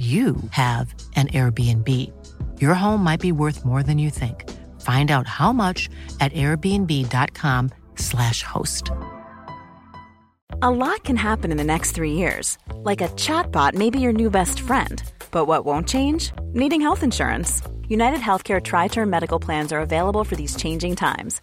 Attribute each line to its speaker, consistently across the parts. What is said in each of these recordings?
Speaker 1: you have an Airbnb. Your home might be worth more than you think. Find out how much at airbnb.com/slash host.
Speaker 2: A lot can happen in the next three years. Like a chatbot may be your new best friend. But what won't change? Needing health insurance. United Healthcare Tri Term Medical Plans are available for these changing times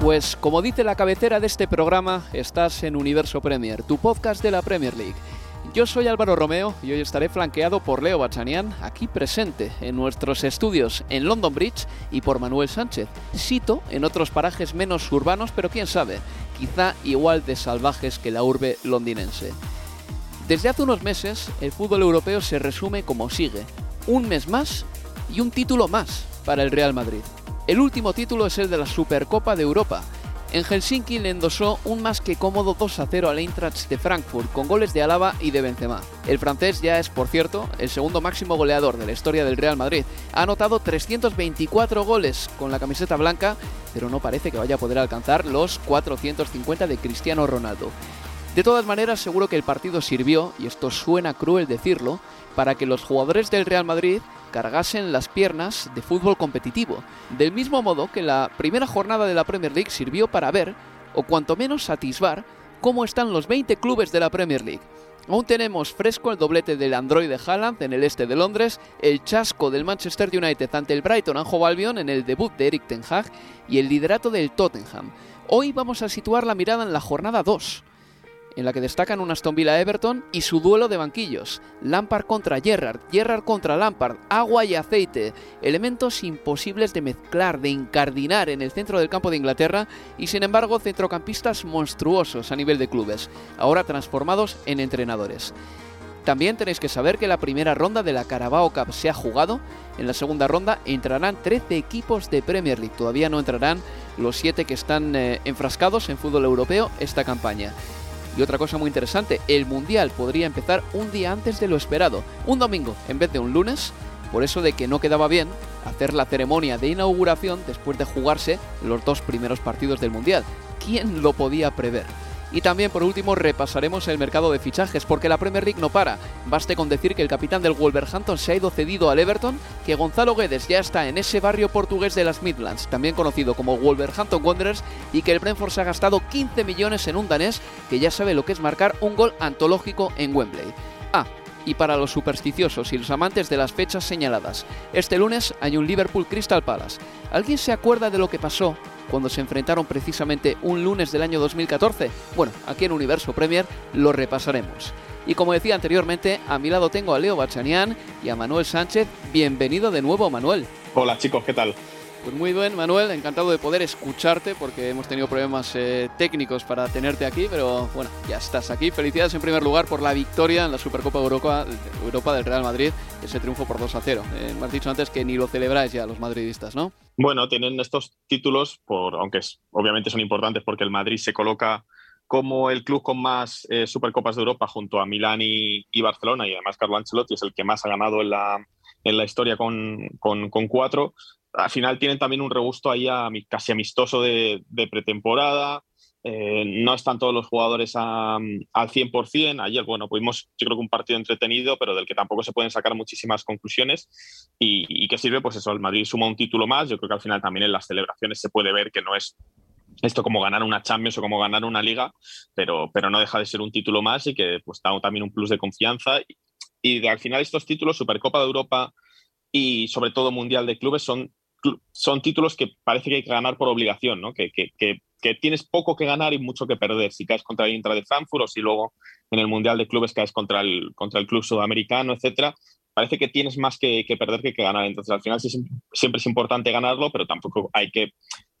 Speaker 3: Pues como dice la cabecera de este programa, estás en Universo Premier, tu podcast de la Premier League. Yo soy Álvaro Romeo y hoy estaré flanqueado por Leo Bachanian, aquí presente en nuestros estudios en London Bridge y por Manuel Sánchez, Sito en otros parajes menos urbanos, pero quién sabe, quizá igual de salvajes que la urbe londinense. Desde hace unos meses, el fútbol europeo se resume como sigue, un mes más y un título más para el Real Madrid. El último título es el de la Supercopa de Europa. En Helsinki le endosó un más que cómodo 2 a 0 al Eintracht de Frankfurt con goles de Alaba y de Benzema. El francés ya es, por cierto, el segundo máximo goleador de la historia del Real Madrid. Ha anotado 324 goles con la camiseta blanca, pero no parece que vaya a poder alcanzar los 450 de Cristiano Ronaldo. De todas maneras, seguro que el partido sirvió, y esto suena cruel decirlo, para que los jugadores del Real Madrid cargasen las piernas de fútbol competitivo, del mismo modo que la primera jornada de la Premier League sirvió para ver, o cuanto menos satisfar, cómo están los 20 clubes de la Premier League. Aún tenemos fresco el doblete del Android de Haaland en el este de Londres, el chasco del Manchester United ante el Brighton Anjo Albion en el debut de Eric Ten Hag y el liderato del Tottenham. Hoy vamos a situar la mirada en la jornada 2, en la que destacan un Aston Villa Everton y su duelo de banquillos, Lampard contra Gerrard, Gerrard contra Lampard, agua y aceite, elementos imposibles de mezclar, de incardinar en el centro del campo de Inglaterra y sin embargo centrocampistas monstruosos a nivel de clubes, ahora transformados en entrenadores. También tenéis que saber que la primera ronda de la Carabao Cup se ha jugado. En la segunda ronda entrarán 13 equipos de Premier League. Todavía no entrarán los 7 que están eh, enfrascados en fútbol europeo esta campaña. Y otra cosa muy interesante, el Mundial podría empezar un día antes de lo esperado, un domingo en vez de un lunes, por eso de que no quedaba bien hacer la ceremonia de inauguración después de jugarse los dos primeros partidos del Mundial. ¿Quién lo podía prever? Y también por último repasaremos el mercado de fichajes porque la Premier League no para. Baste con decir que el capitán del Wolverhampton se ha ido cedido al Everton, que Gonzalo Guedes ya está en ese barrio portugués de las Midlands, también conocido como Wolverhampton Wanderers, y que el Brentford se ha gastado 15 millones en un danés que ya sabe lo que es marcar un gol antológico en Wembley. Ah, y para los supersticiosos y los amantes de las fechas señaladas. Este lunes hay un Liverpool Crystal Palace. ¿Alguien se acuerda de lo que pasó cuando se enfrentaron precisamente un lunes del año 2014? Bueno, aquí en Universo Premier lo repasaremos. Y como decía anteriormente, a mi lado tengo a Leo Bachanian y a Manuel Sánchez. Bienvenido de nuevo, Manuel.
Speaker 4: Hola chicos, ¿qué tal?
Speaker 3: Pues muy bien, Manuel, encantado de poder escucharte porque hemos tenido problemas eh, técnicos para tenerte aquí, pero bueno, ya estás aquí. Felicidades en primer lugar por la victoria en la Supercopa Europa, Europa del Real Madrid, ese triunfo por 2 a 0. Eh, me has dicho antes que ni lo celebráis ya los madridistas, ¿no?
Speaker 4: Bueno, tienen estos títulos, por, aunque obviamente son importantes porque el Madrid se coloca como el club con más eh, Supercopas de Europa junto a Milán y, Barcelona y además Carlo Ancelotti es el que más ha ganado en la, en la historia con, con, con cuatro al final tienen también un regusto ahí casi amistoso de, pretemporada. Eh, no están todos los jugadores al 100%. Ayer, bueno, pudimos, yo creo que un partido entretenido, pero del que tampoco se pueden sacar muchísimas conclusiones. Y, que sirve, pues eso, el Madrid suma un título más. Yo creo que al final también en las celebraciones se puede ver que no es esto como ganar una Champions o como ganar una liga, pero, pero no deja de ser un título más y que pues da también un plus de confianza Y al final estos títulos, Supercopa de Europa y sobre todo Mundial de Clubes, son, son títulos que parece que hay que ganar por obligación, ¿no? que, que, que, tienes poco que ganar y mucho que perder. Si caes contra el Intra de Frankfurt o si luego en el Mundial de Clubes caes contra el, contra el club sudamericano, etcétera, parece que tienes más que, que perder que, que ganar. Entonces, al final sí, siempre es importante ganarlo, pero tampoco hay que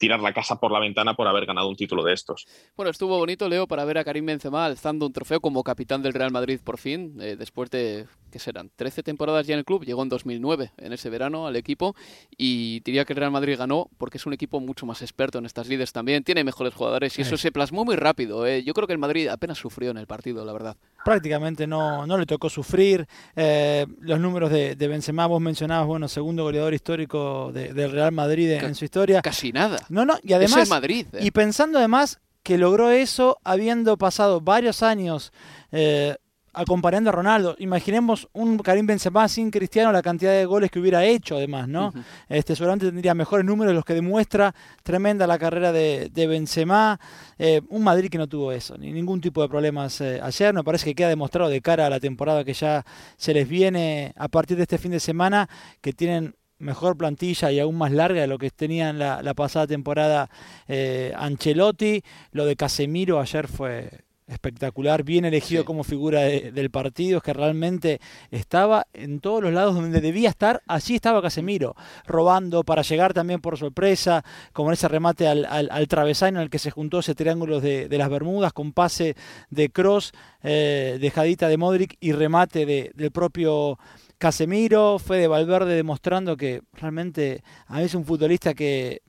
Speaker 4: tirar la casa por la ventana por haber ganado un título de estos.
Speaker 3: Bueno, estuvo bonito, Leo, para ver a Karim Benzema alzando un trofeo como capitán del Real Madrid por fin, eh, después de, ¿qué serán? 13 temporadas ya en el club, llegó en 2009, en ese verano, al equipo, y diría que el Real Madrid ganó porque es un equipo mucho más experto en estas líderes también, tiene mejores jugadores y eso se plasmó muy rápido. Eh. Yo creo que el Madrid apenas sufrió en el partido, la verdad.
Speaker 5: Prácticamente no, no le tocó sufrir. Eh, los números de, de, Benzema, vos mencionabas, bueno, segundo goleador histórico del Real Madrid en su historia.
Speaker 3: Casi nada.
Speaker 5: No, no, y además
Speaker 3: Madrid.
Speaker 5: ¿eh? Y pensando además que logró eso habiendo pasado varios años eh, acompañando a Ronaldo. Imaginemos un Karim Benzema sin Cristiano, la cantidad de goles que hubiera hecho además, ¿no? este, seguramente tendría mejores números los que demuestra. Tremenda la carrera de, Benzema. Eh, un Madrid que no tuvo eso, ni ningún tipo de problemas ayer. Me parece que queda demostrado de cara a la temporada que ya se les viene a partir de este fin de semana, que tienen mejor plantilla y aún más larga de lo que tenían la, la pasada temporada eh, Ancelotti. Lo de Casemiro ayer fue espectacular, bien elegido como figura del partido, es que realmente estaba en todos los lados donde debía estar, allí estaba Casemiro, robando para llegar también por sorpresa, como ese remate al, al, travesaño en el que se juntó ese triángulo de, las Bermudas, con pase de cross, eh, dejadita de Modric y remate de, del propio Casemiro, fue de Valverde demostrando que realmente a mí es un futbolista que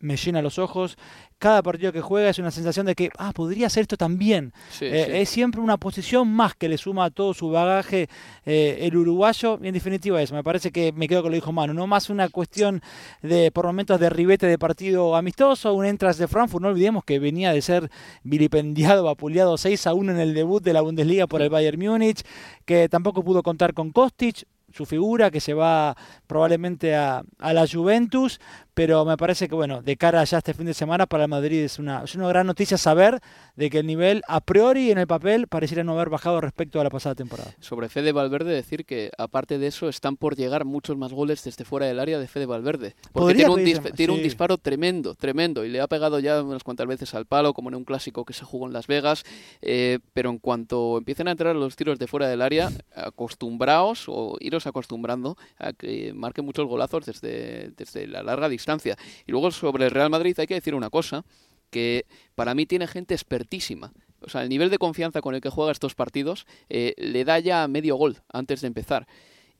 Speaker 5: me llena los ojos. Cada partido que juega es una sensación de que, ah, podría ser esto también. Eh, es siempre una posición más que le suma a todo su bagaje eh, el uruguayo. Y en definitiva eso, me parece que me quedo con lo dijo Manu. No más una cuestión de, por momentos, de ribete de partido amistoso, un entras de Frankfurt. No olvidemos que venía de ser vilipendiado, vapuleado 6 a 1 en el debut de la Bundesliga por el Bayern Múnich, que tampoco pudo contar con Kostic su figura, que se va probablemente a, a, la Juventus, pero me parece que, bueno, de cara ya este fin de semana para el Madrid es una, es una gran noticia saber de que el nivel a priori en el papel pareciera no haber bajado respecto a la pasada temporada.
Speaker 3: Sobre Fede Valverde decir que aparte de eso están por llegar muchos más goles desde fuera del área de Fede Valverde. Porque tiene, un, tiene un, disparo tremendo, tremendo, y le ha pegado ya unas cuantas veces al palo, como en un clásico que se jugó en Las Vegas, eh, pero en cuanto empiecen a entrar los tiros de fuera del área, acostumbraos o iros acostumbrando a que marquen muchos golazos desde, desde la larga distancia y luego sobre el Real Madrid hay que decir una cosa, que para mí tiene gente expertísima. O sea, el nivel de confianza con el que juega estos partidos eh, le da ya medio gol antes de empezar.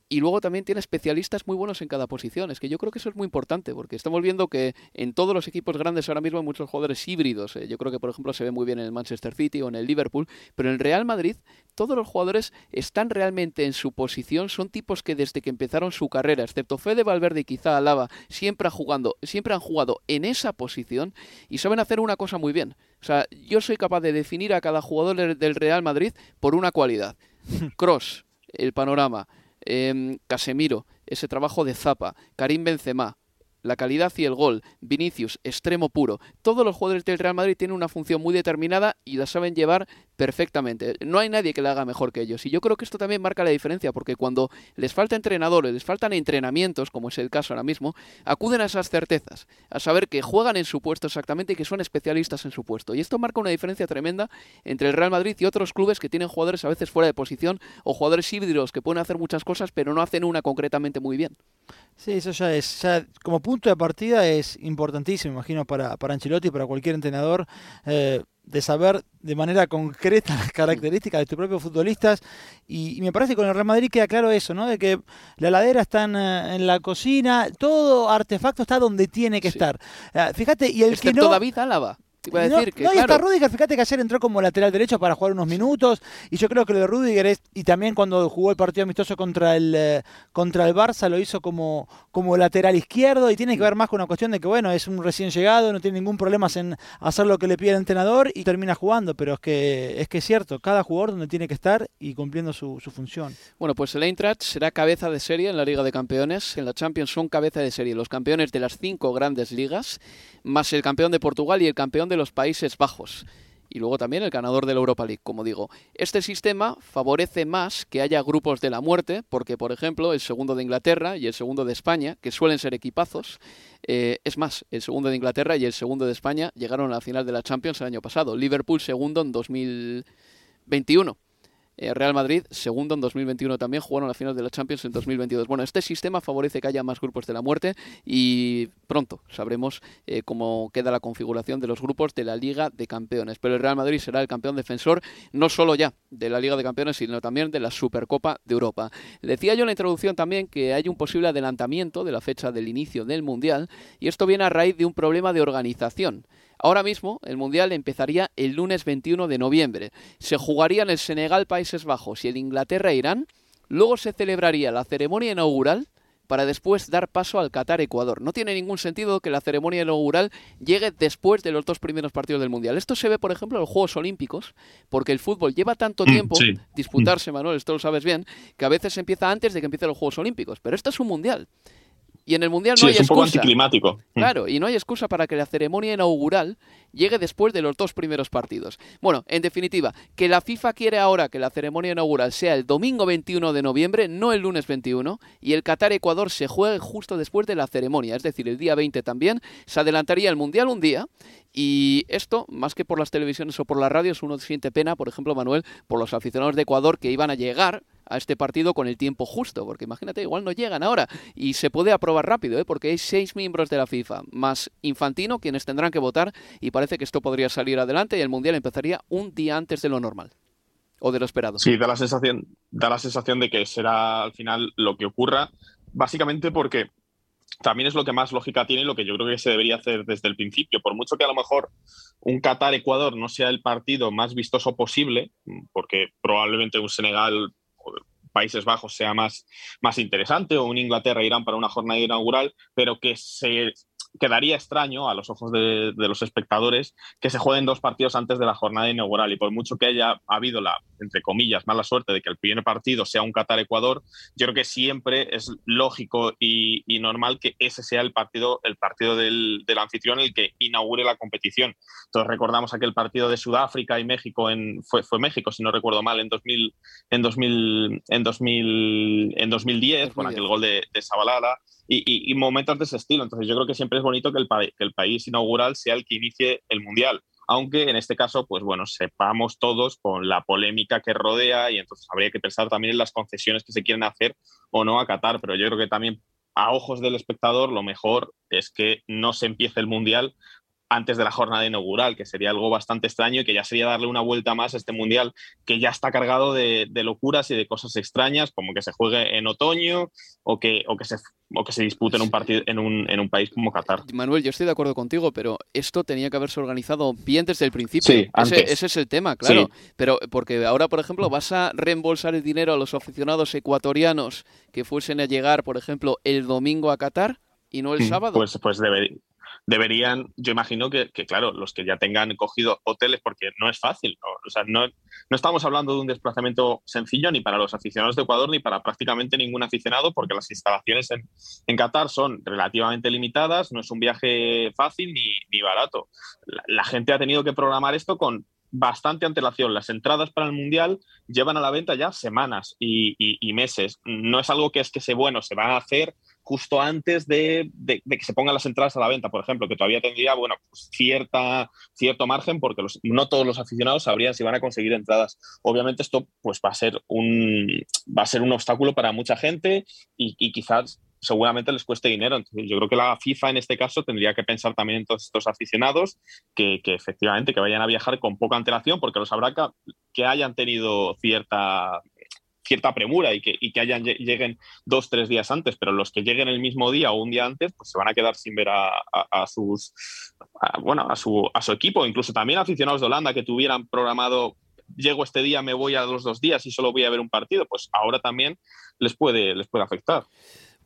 Speaker 3: Y luego también tiene especialistas muy buenos en cada posición. Es que yo creo que eso es muy importante, porque estamos viendo que en todos los equipos grandes ahora mismo hay muchos jugadores híbridos. Eh. Yo creo que, por ejemplo, se ve muy bien en el Manchester City o en el Liverpool, pero en el Real Madrid todos los jugadores están realmente en su posición. Son tipos que desde que empezaron su carrera, excepto Fede Valverde y quizá Alaba, siempre, jugando, siempre han jugado en esa posición y saben hacer una cosa muy bien. O sea, yo soy capaz de definir a cada jugador del Real Madrid por una cualidad. Cross, el panorama Em, Casemiro, ese trabajo de Zapa, Karim Benzema, la calidad y el gol, Vinicius, extremo puro. Todos los jugadores del Real Madrid tienen una función muy determinada y la saben llevar perfectamente. No hay nadie que la haga mejor que ellos. Y yo creo que esto también marca la diferencia, porque cuando les falta entrenadores, les faltan entrenamientos, como es el caso ahora mismo, acuden a esas certezas, a saber que juegan en su puesto exactamente y que son especialistas en su puesto. Y esto marca una diferencia tremenda entre el Real Madrid y otros clubes que tienen jugadores a veces fuera de posición o jugadores híbridos que pueden hacer muchas cosas, pero no hacen una concretamente muy bien.
Speaker 5: Sí, eso es, como punto de partida es importantísimo, imagino, para, para Ancelotti y para cualquier entrenador. Eh, de saber de manera concreta las características de tus propios futbolistas y, me parece que con el Real Madrid queda claro eso, ¿no? De que la heladera está en, en la cocina, todo artefacto está donde tiene que estar. Eh, fíjate, y el que no...
Speaker 3: David Álava
Speaker 5: no, y está Rudiger, fíjate que ayer entró como lateral derecho para jugar unos minutos. Y yo creo que lo de Rudiger es, y también cuando jugó el partido amistoso contra el eh, contra el Barça, lo hizo como, como lateral izquierdo. Y tiene que ver más con una cuestión de que, bueno, es un recién llegado, no tiene ningún problema en hacer lo que le pide el entrenador y termina jugando. Pero es que es que es cierto, cada jugador donde tiene que estar y cumpliendo su, su función.
Speaker 3: Bueno, pues el Eintracht será cabeza de serie en la Liga de Campeones. En la Champions son cabeza de serie los campeones de las cinco grandes ligas, más el campeón de Portugal y el campeón de los Países Bajos. y luego también el ganador de la Europa League, como digo. Este sistema favorece más que haya grupos de la muerte, porque, por ejemplo, el segundo de Inglaterra y el segundo de España, que suelen ser equipazos, eh, es más, el segundo de Inglaterra y el segundo de España llegaron a la final de la Champions el año pasado. Liverpool segundo en 2021. Eh, Real Madrid, segundo en 2021 también, jugaron la final de la Champions en 2022. Bueno, este sistema favorece que haya más grupos de la muerte y pronto sabremos eh, cómo queda la configuración de los grupos de la Liga de Campeones. Pero el Real Madrid será el campeón defensor no solo ya de la Liga de Campeones, sino también de la Supercopa de Europa. Decía yo en la introducción también que hay un posible adelantamiento de la fecha del inicio del Mundial y esto viene a raíz de un problema de organización. Ahora mismo el Mundial empezaría el lunes 21 de noviembre. Se jugaría en el Senegal, Países Bajos y el Inglaterra-Irán. Luego se celebraría la ceremonia inaugural para después dar paso al Qatar-Ecuador. No tiene ningún sentido que la ceremonia inaugural llegue después de los dos primeros partidos del Mundial. Esto se ve, por ejemplo, en los Juegos Olímpicos, porque el fútbol lleva tanto mm, tiempo disputarse, Manuel, esto lo sabes bien, que a veces empieza antes de que empiecen los Juegos Olímpicos. Pero esto es un Mundial. Y en el Mundial no hay
Speaker 4: es
Speaker 3: un
Speaker 4: poco anticlimático.
Speaker 3: Claro, y no hay excusa para que la ceremonia inaugural llegue después de los dos primeros partidos. Bueno, en definitiva, que la FIFA quiere ahora que la ceremonia inaugural sea el domingo 21 de noviembre, no el lunes 21, y el Qatar-Ecuador se juegue justo después de la ceremonia, es decir, el día 20 también, se adelantaría el Mundial un día, y esto, más que por las televisiones o por las radios, uno siente pena, por ejemplo, Manuel, por los aficionados de Ecuador que iban a llegar a este partido con el tiempo justo, porque imagínate, igual no llegan ahora y se puede aprobar rápido, ¿eh? porque hay seis miembros de la FIFA, más Infantino, quienes tendrán que votar y parece que esto podría salir adelante y el Mundial empezaría un día antes de lo normal o de lo esperado.
Speaker 4: Sí, da la sensación, da la sensación de que será al final lo que ocurra, básicamente porque también es lo que más lógica tiene y lo que yo creo que se debería hacer desde el principio. Por mucho que a lo mejor un Qatar-Ecuador no sea el partido más vistoso posible, porque probablemente un Senegal Países Bajos sea más, más interesante o un Inglaterra-Irán para una jornada inaugural, pero que se quedaría extraño a los ojos de, los espectadores que se jueguen dos partidos antes de la jornada inaugural. Y por mucho que haya habido la, entre comillas, mala suerte de que el primer partido sea un Qatar-Ecuador, yo creo que siempre es lógico y, normal que ese sea el partido, el partido del, anfitrión el que inaugure la competición. Entonces recordamos aquel partido de Sudáfrica y México, en, fue, fue México, si no recuerdo mal, en, 2000, en, 2000, en, 2000, en 2010, con aquel gol de, de Zabalala y, momentos de ese estilo. Entonces yo creo que siempre es bonito que el, que el país inaugural sea el que inicie el Mundial aunque en este caso, pues bueno, sepamos todos con la polémica que rodea y entonces habría que pensar también en las concesiones que se quieren hacer o no a Qatar, pero yo creo que también a ojos del espectador lo mejor es que no se empiece el Mundial antes de la jornada inaugural, que sería algo bastante extraño y que ya sería darle una vuelta más a este mundial que ya está cargado de, locuras y de cosas extrañas, como que se juegue en otoño o que, o que, se, o que se dispute en un, partido, en, un, en un país como Qatar.
Speaker 3: Manuel, yo estoy de acuerdo contigo, pero esto tenía que haberse organizado bien desde el principio.
Speaker 4: Sí,
Speaker 3: ese, ese, es el tema, claro. Pero porque ahora, por ejemplo, vas a reembolsar el dinero a los aficionados ecuatorianos que fuesen a llegar, por ejemplo, el domingo a Qatar y no el mm, sábado.
Speaker 4: Pues, pues debería deberían, yo imagino que, claro, los que ya tengan cogido hoteles, porque no es fácil, ¿no? O sea, no, estamos hablando de un desplazamiento sencillo ni para los aficionados de Ecuador ni para prácticamente ningún aficionado, porque las instalaciones en, Qatar son relativamente limitadas, no es un viaje fácil ni, barato. La, gente ha tenido que programar esto con bastante antelación. Las entradas para el Mundial llevan a la venta ya semanas y, y, meses. No es algo que es que se, bueno, se va a hacer justo antes de, que se pongan las entradas a la venta, por ejemplo, que todavía tendría, bueno, pues cierta, cierto margen porque no todos los aficionados sabrían si van a conseguir entradas. Obviamente esto pues va a ser un, va a ser un obstáculo para mucha gente y, quizás seguramente les cueste dinero. Yo creo que la FIFA en este caso tendría que pensar también en todos estos aficionados que, efectivamente que vayan a viajar con poca antelación porque los habrá que hayan tenido cierta cierta premura y que, y que hayan, lleguen dos, tres días antes, pero los que lleguen el mismo día o un día antes, pues se van a quedar sin ver a, a, sus, bueno, a su, a su equipo, incluso también aficionados de Holanda que tuvieran programado llego este día, me voy a los dos días y solo voy a ver un partido, pues ahora también les puede, les puede afectar.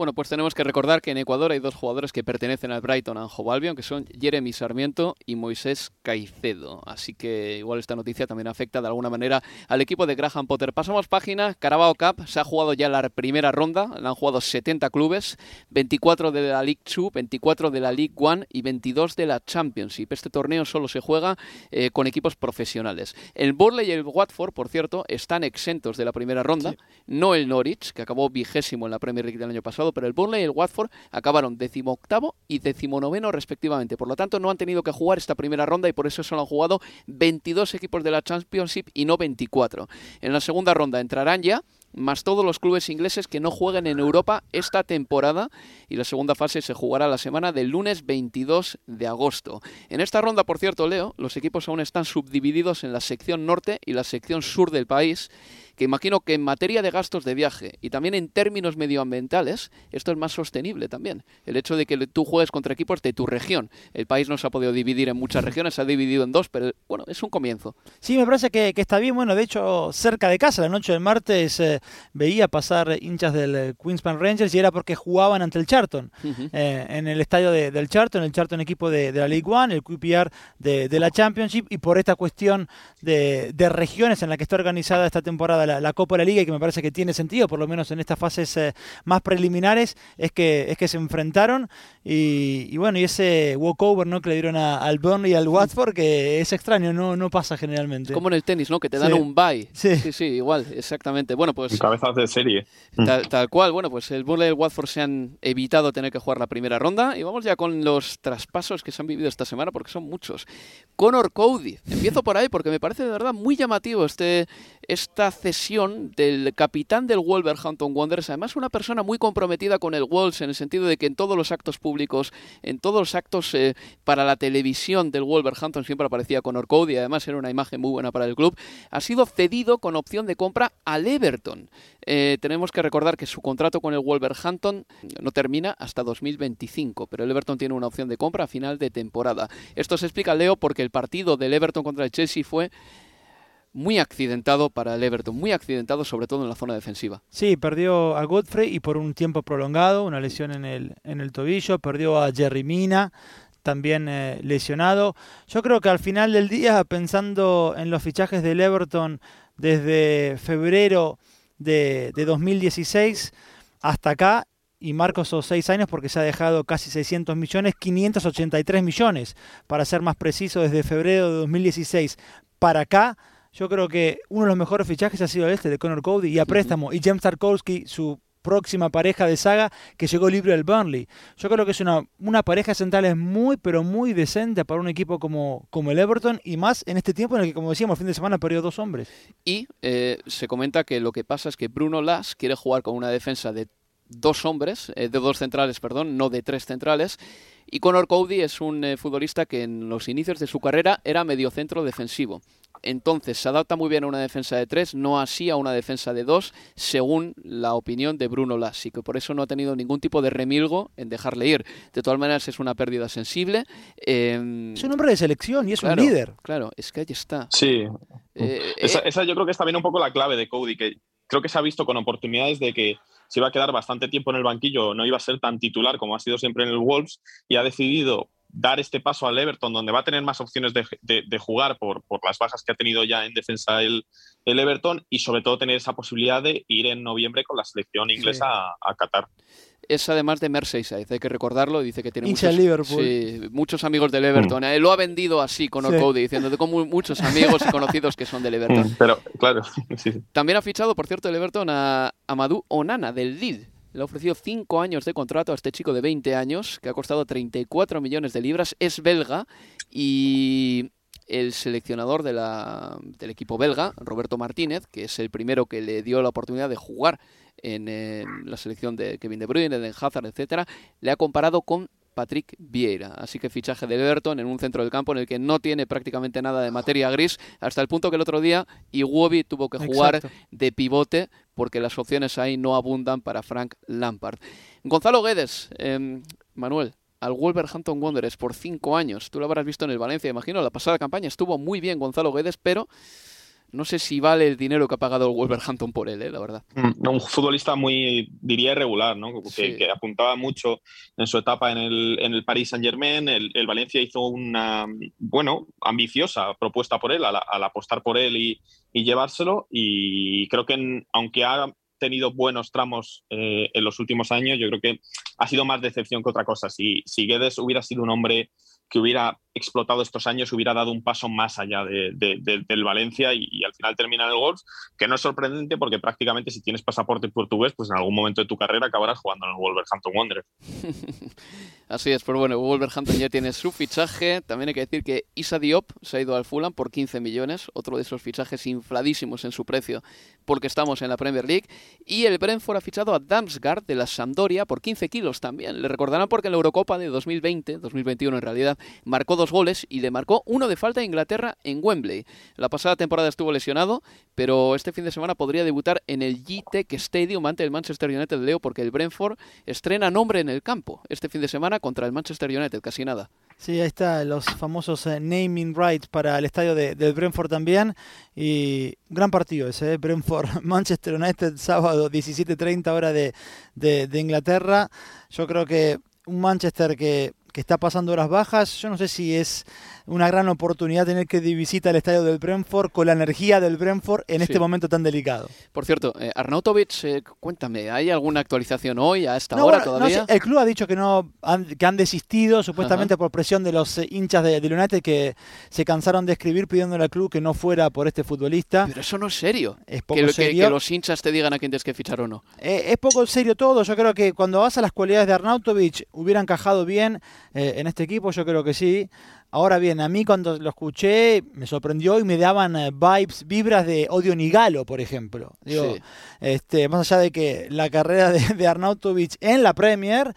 Speaker 3: Bueno, pues tenemos que recordar que en Ecuador hay dos jugadores que pertenecen al Brighton Hove Albion, que son Jeremy Sarmiento y Moisés Caicedo. Así que igual esta noticia también afecta de alguna manera al equipo de Graham Potter. Pasamos página, Carabao Cup, se ha jugado ya la primera ronda, la han jugado 70 clubes, 24 de la League 2, 24 de la League 1 y 22 de la Championship. Este torneo solo se juega eh, con equipos profesionales. El Burnley y el Watford, por cierto, están exentos de la primera ronda, no el Norwich, que acabó vigésimo en la Premier League del año pasado, pero el Burnley y el Watford acabaron decimoctavo y decimonoveno respectivamente. Por lo tanto, no han tenido que jugar esta primera ronda y por eso solo han jugado 22 equipos de la Championship y no 24. En la segunda ronda entrarán ya más todos los clubes ingleses que no jueguen en Europa esta temporada y la segunda fase se jugará la semana del lunes 22 de agosto. En esta ronda, por cierto, Leo, los equipos aún están subdivididos en la sección norte y la sección sur del país que imagino que en materia de gastos de viaje y también en términos medioambientales, esto es más sostenible también. El hecho de que tú juegues contra equipos de tu región. El país no se ha podido dividir en muchas regiones, se ha dividido en dos, pero bueno, es un comienzo.
Speaker 5: Sí, me parece que, está bien. Bueno, de hecho, cerca de casa, la noche del martes, eh, veía pasar hinchas del eh, Queenspan Rangers y era porque jugaban ante el Charlton. Eh, en el estadio del Charlton, el Charlton equipo de, la League One, el QPR de, la Championship, y por esta cuestión de, de regiones en la que está organizada esta temporada la, Copa de la Liga y que me parece que tiene sentido, por lo menos en estas fases eh, más preliminares, es que, es que se enfrentaron y, bueno, y ese walkover ¿no? que le dieron al Burnley y al Watford, que es extraño, no, no pasa generalmente.
Speaker 3: como en el tenis, ¿no? Que te dan un bye. Sí. sí, igual, exactamente. Bueno, pues...
Speaker 4: Cabezas de serie.
Speaker 3: Tal, cual, bueno, pues el Burnley y el Watford se han evitado tener que jugar la primera ronda y vamos ya con los traspasos que se han vivido esta semana porque son muchos. Conor Cody, empiezo por ahí porque me parece de verdad muy llamativo este, esta cesión del capitán del Wolverhampton Wanderers, además una persona muy comprometida con el Wolves en el sentido de que en todos los actos públicos, en todos los actos eh, para la televisión del Wolverhampton siempre aparecía con Cody, además era una imagen muy buena para el club, ha sido cedido con opción de compra al Everton. Eh, tenemos que recordar que su contrato con el Wolverhampton no termina hasta 2025, pero el Everton tiene una opción de compra a final de temporada. Esto se explica, Leo, porque el partido del Everton contra el Chelsea fue muy accidentado para el Everton, muy accidentado sobre todo en la zona defensiva.
Speaker 5: Sí, perdió a Godfrey y por un tiempo prolongado, una lesión en el, en el tobillo, perdió a Jerry Mina, también eh, lesionado. Yo creo que al final del día, pensando en los fichajes del Everton desde febrero de, de 2016 hasta acá, y Marcos son seis años porque se ha dejado casi 600 millones, 583 millones, para ser más preciso, desde febrero de 2016 para acá, yo creo que uno de los mejores fichajes ha sido este de Conor Cody y a préstamo. Y James Tarkowski, su próxima pareja de saga, que llegó libre del Burnley. Yo creo que es una, una pareja central es muy, pero muy decente para un equipo como, como el Everton y más en este tiempo en el que, como decíamos, el fin de semana perdió dos hombres.
Speaker 3: Y eh, se comenta que lo que pasa es que Bruno Las quiere jugar con una defensa de dos hombres, eh, de dos centrales, perdón, no de tres centrales. Y Conor Cody es un eh, futbolista que en los inicios de su carrera era mediocentro defensivo. Entonces se adapta muy bien a una defensa de tres, no así a una defensa de dos, según la opinión de Bruno Lassi, que por eso no ha tenido ningún tipo de remilgo en dejarle ir. De todas maneras es una pérdida sensible.
Speaker 5: Em, es un hombre de selección y es un líder.
Speaker 3: Claro, es que ahí está.
Speaker 4: Sí. Eh, esa, esa, yo creo que es también un poco la clave de Cody, que creo que se ha visto con oportunidades de que se iba a quedar bastante tiempo en el banquillo, no iba a ser tan titular como ha sido siempre en el Wolves y ha decidido dar este paso al Everton, donde va a tener más opciones de, jugar por, las bajas que ha tenido ya en defensa el, el, Everton y sobre todo tener esa posibilidad de ir en noviembre con la selección inglesa a, Qatar.
Speaker 3: Es además de Merseyside, hay que recordarlo, dice que tiene
Speaker 5: muchos,
Speaker 3: muchos, amigos del Everton. Mm. Eh, lo ha vendido así con O'Cody, diciendo que tengo muchos amigos y conocidos que son del Everton. Mm,
Speaker 4: pero, claro,
Speaker 3: También ha fichado, por cierto, el Everton a Amadou Onana del Lille le ha ofrecido 5 años de contrato a este chico de 20 años, que ha costado 34 millones de libras. Es belga y el seleccionador de la, del equipo belga, Roberto Martínez, que es el primero que le dio la oportunidad de jugar en, la selección de Kevin De Bruyne, de Hazard, etcétera, le ha comparado con Patrick Vieira. Así que fichaje de Everton en un centro del campo en el que no tiene prácticamente nada de materia gris, hasta el punto que el otro día Iwobi tuvo que jugar de pivote porque las opciones ahí no abundan para Frank Lampard. Gonzalo Guedes, em, Manuel, al Wolverhampton Wanderers por cinco años. Tú lo habrás visto en el Valencia, imagino. La pasada campaña estuvo muy bien Gonzalo Guedes, pero no sé si vale el dinero que ha pagado el Wolverhampton por él, ¿eh? la verdad.
Speaker 4: Mm, un futbolista muy, diría, irregular, ¿no? Que, apuntaba mucho en su etapa en el, en el Paris Saint Germain. El, Valencia hizo una, bueno, ambiciosa propuesta por él, al, apostar por él y, llevárselo. Y creo que, aunque ha tenido buenos tramos eh, en los últimos años, yo creo que ha sido más decepción que otra cosa. Si, si Guedes hubiera sido un hombre que hubiera explotado estos años, hubiera dado un paso más allá de, del Valencia y, al final termina en el golf, que no es sorprendente porque prácticamente si tienes pasaporte portugués, pues en algún momento de tu carrera acabarás jugando en el Wolverhampton Wanderers.
Speaker 3: Así es, pero bueno, Wolverhampton ya tiene su fichaje. También hay que decir que Isa Diop se ha ido al Fulham por 15 millones, otro de esos fichajes infladísimos en su precio porque estamos en la Premier League. Y el Brentford ha fichado a Damsgaard de la Sampdoria por 15 kilos también. Le recordarán porque en la Eurocopa de 2020, 2021 en realidad, marcó dos goles y le marcó uno de falta a Inglaterra en Wembley. La pasada temporada estuvo lesionado, pero este fin de semana podría debutar en el G-Tech Stadium ante el Manchester United Leo porque el Brentford estrena nombre en el campo este fin de semana contra el Manchester United, casi nada.
Speaker 5: Sí, ahí está, los famosos eh, naming rights para el estadio de, del Brentford también. Y gran partido ese, eh, Brentford-Manchester United, sábado 17.30 hora de, de Inglaterra. Yo creo que un Manchester que que está pasando horas bajas. Yo no sé si es una gran oportunidad tener que visitar el estadio del Brentford con la energía del Brentford en este momento tan delicado.
Speaker 3: Por cierto, eh, Arnautovic, eh, cuéntame, ¿hay alguna actualización hoy a esta hora todavía?
Speaker 5: el club ha dicho que no han, que han desistido supuestamente por presión de los eh, hinchas de, de, United que se cansaron de escribir pidiéndole al club que no fuera por este futbolista.
Speaker 3: Pero eso no es serio. Es poco que, serio. Que, los hinchas te digan a quién tienes que fichar o no.
Speaker 5: es poco serio todo. Yo creo que cuando vas a las cualidades de Arnautovic hubieran encajado bien en este equipo, yo creo que sí. Ahora bien, a mí cuando lo escuché me sorprendió y me daban eh, vibes, vibras de Odio Nigalo, por ejemplo. Digo, este, más allá de que la carrera de, de Arnautovic en la Premier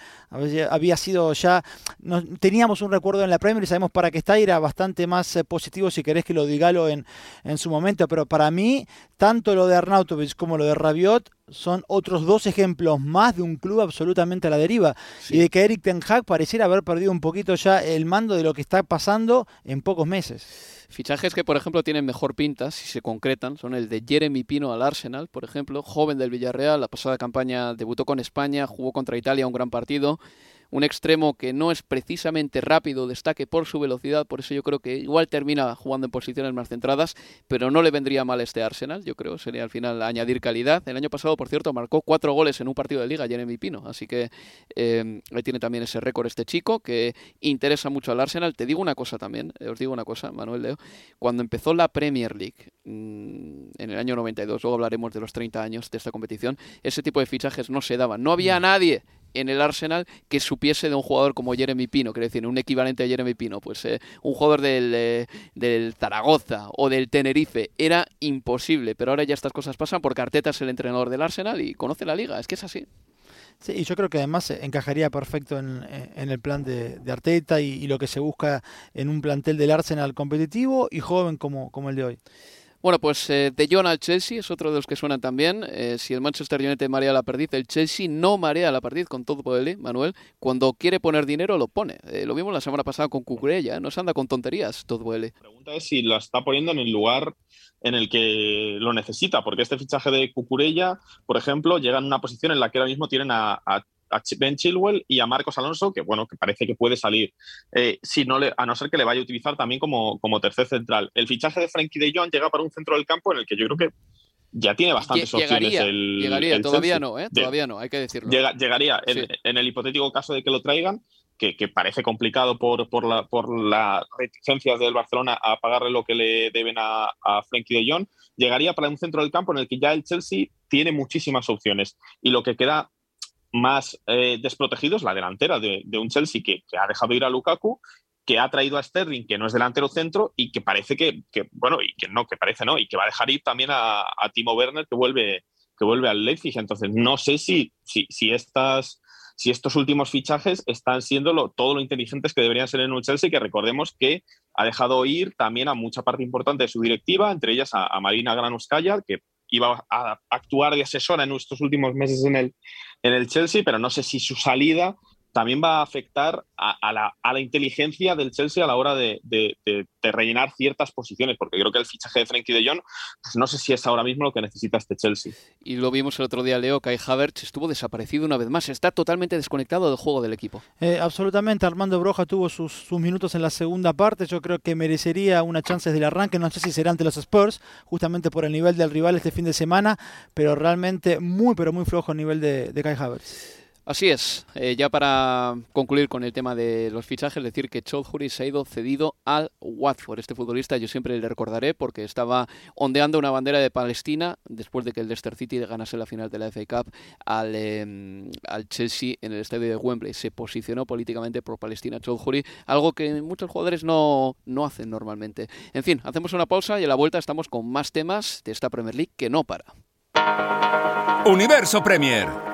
Speaker 5: había sido ya, teníamos un recuerdo en la Premier y sabemos para qué está, y era bastante más eh, positivo si querés que lo diga en, en su momento, pero para mí, tanto lo de Arnautovic como lo de Rabiot son otros dos ejemplos más de un club absolutamente a la deriva y de que Eric Ten Hag pareciera haber perdido un poquito ya el mando de lo que está pasando en pocos meses.
Speaker 3: Fichajes que, por ejemplo, tienen mejor pinta si se concretan son el de Jeremy Pino al Arsenal, por ejemplo, joven del Villarreal, la pasada campaña debutó con España, jugó contra Italia un gran partido un extremo que no es precisamente rápido, destaque por su velocidad, por eso yo creo que igual termina jugando en posiciones más centradas, pero no le vendría mal este Arsenal, yo creo, sería al final añadir calidad. El año pasado, por cierto, marcó cuatro goles en un partido de liga, Jeremy Pino, así que eh, tiene también ese récord este chico que interesa mucho al Arsenal. Te digo una cosa también, eh, os digo una cosa, Manuel Leo, cuando empezó la Premier League mm, en el año 92, luego hablaremos de los 30 años de esta competición, ese tipo de fichajes no se daban, no había mm. nadie en el Arsenal que supiese de un jugador como Jeremy Pino, quiero decir, un equivalente a Jeremy Pino, pues eh, un jugador del, eh, del, Zaragoza o del Tenerife, era imposible, pero ahora ya estas cosas pasan porque Arteta es el entrenador del Arsenal y conoce la liga, es que es así.
Speaker 5: Sí, y yo creo que además encajaría perfecto en, el plan de, Arteta y, y, lo que se busca en un plantel del Arsenal competitivo y joven como, como el de hoy.
Speaker 3: Bueno, pues eh, De Jong al Chelsea es otro de los que suenan también. Eh, si el Manchester United marea la perdiz, el Chelsea no marea la perdiz con todo por Manuel. Cuando quiere poner dinero, lo pone. Eh, lo vimos la semana pasada con Cucurella, no se anda con tonterías, todo.
Speaker 4: La pregunta es si lo está poniendo en el lugar en el que lo necesita, porque este fichaje de Cucurella, por ejemplo, llega en una posición en la que ahora mismo tienen a Ben Chilwell y a Marcos Alonso, que bueno, que parece que puede salir, eh, si no le, a no ser que le vaya a utilizar también como, como tercer central. El fichaje de Frankie de Jong llega para un centro del campo en el que yo creo que ya tiene bastantes
Speaker 3: opciones.
Speaker 4: El,
Speaker 3: llegaría, todavía no, ¿eh? todavía no, hay que decirlo.
Speaker 4: llegaría, en, el hipotético caso de que lo traigan, que, parece complicado por, por, la, por las reticencias del Barcelona a pagarle lo que le deben a, a Frankie de Jong, llegaría para un centro del campo en el que ya el Chelsea tiene muchísimas opciones. Y lo que queda más eh, desprotegidos la delantera de, un Chelsea que, ha dejado ir a Lukaku, que ha traído a Sterling, que no es delantero centro, y que parece que, bueno, y que no, que parece no, y que va a dejar ir también a, Timo Werner, que vuelve, que vuelve al Leipzig. Entonces, no sé si, si, estas si estos últimos fichajes están siendo lo, todo lo inteligentes que deberían ser en un Chelsea, que recordemos que ha dejado ir también a mucha parte importante de su directiva, entre ellas a, Marina Granuskaya, que iba a actuar de asesora en estos últimos meses en el, en el Chelsea, pero no sé si su salida también va a afectar a, la, inteligencia del Chelsea a la hora de, rellenar ciertas posiciones, porque creo que el fichaje de Frankie de Jong, pues no sé si es ahora mismo lo que necesita este Chelsea.
Speaker 3: Y lo vimos el otro día, Leo, Kai Havertz estuvo desaparecido una vez más, está totalmente desconectado del juego del equipo.
Speaker 5: Eh, absolutamente, Armando Broja tuvo sus, minutos en la segunda parte, yo creo que merecería una chance del arranque, no sé si será ante los Spurs, justamente por el nivel del rival este fin de semana, pero realmente muy, pero muy flojo el nivel de, de Kai Havertz.
Speaker 3: Así es, eh, ya para concluir con el tema de los fichajes, decir que Choudhury se ha ido cedido al Watford. Este futbolista yo siempre le recordaré porque estaba ondeando una bandera de Palestina después de que el Leicester City ganase la final de la FA Cup al, em, al Chelsea en el estadio de Wembley. Se posicionó políticamente por Palestina Choudhury, algo que muchos jugadores no, no hacen normalmente. En fin, hacemos una pausa y a la vuelta estamos con más temas de esta Premier League que no para.
Speaker 6: Universo Premier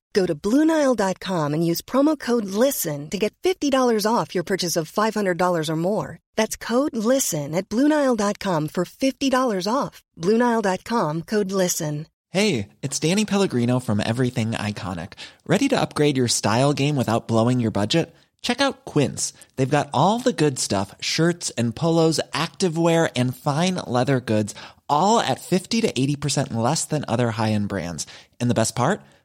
Speaker 7: Go to Bluenile.com and use promo code LISTEN to get $50 off your purchase of $500 or more. That's code LISTEN at Bluenile.com for $50 off. Bluenile.com code LISTEN.
Speaker 8: Hey, it's Danny Pellegrino from Everything Iconic. Ready to upgrade your style game without blowing your budget? Check out Quince. They've got all the good stuff shirts and polos, activewear, and fine leather goods, all at 50 to 80% less than other high end brands. And the best part?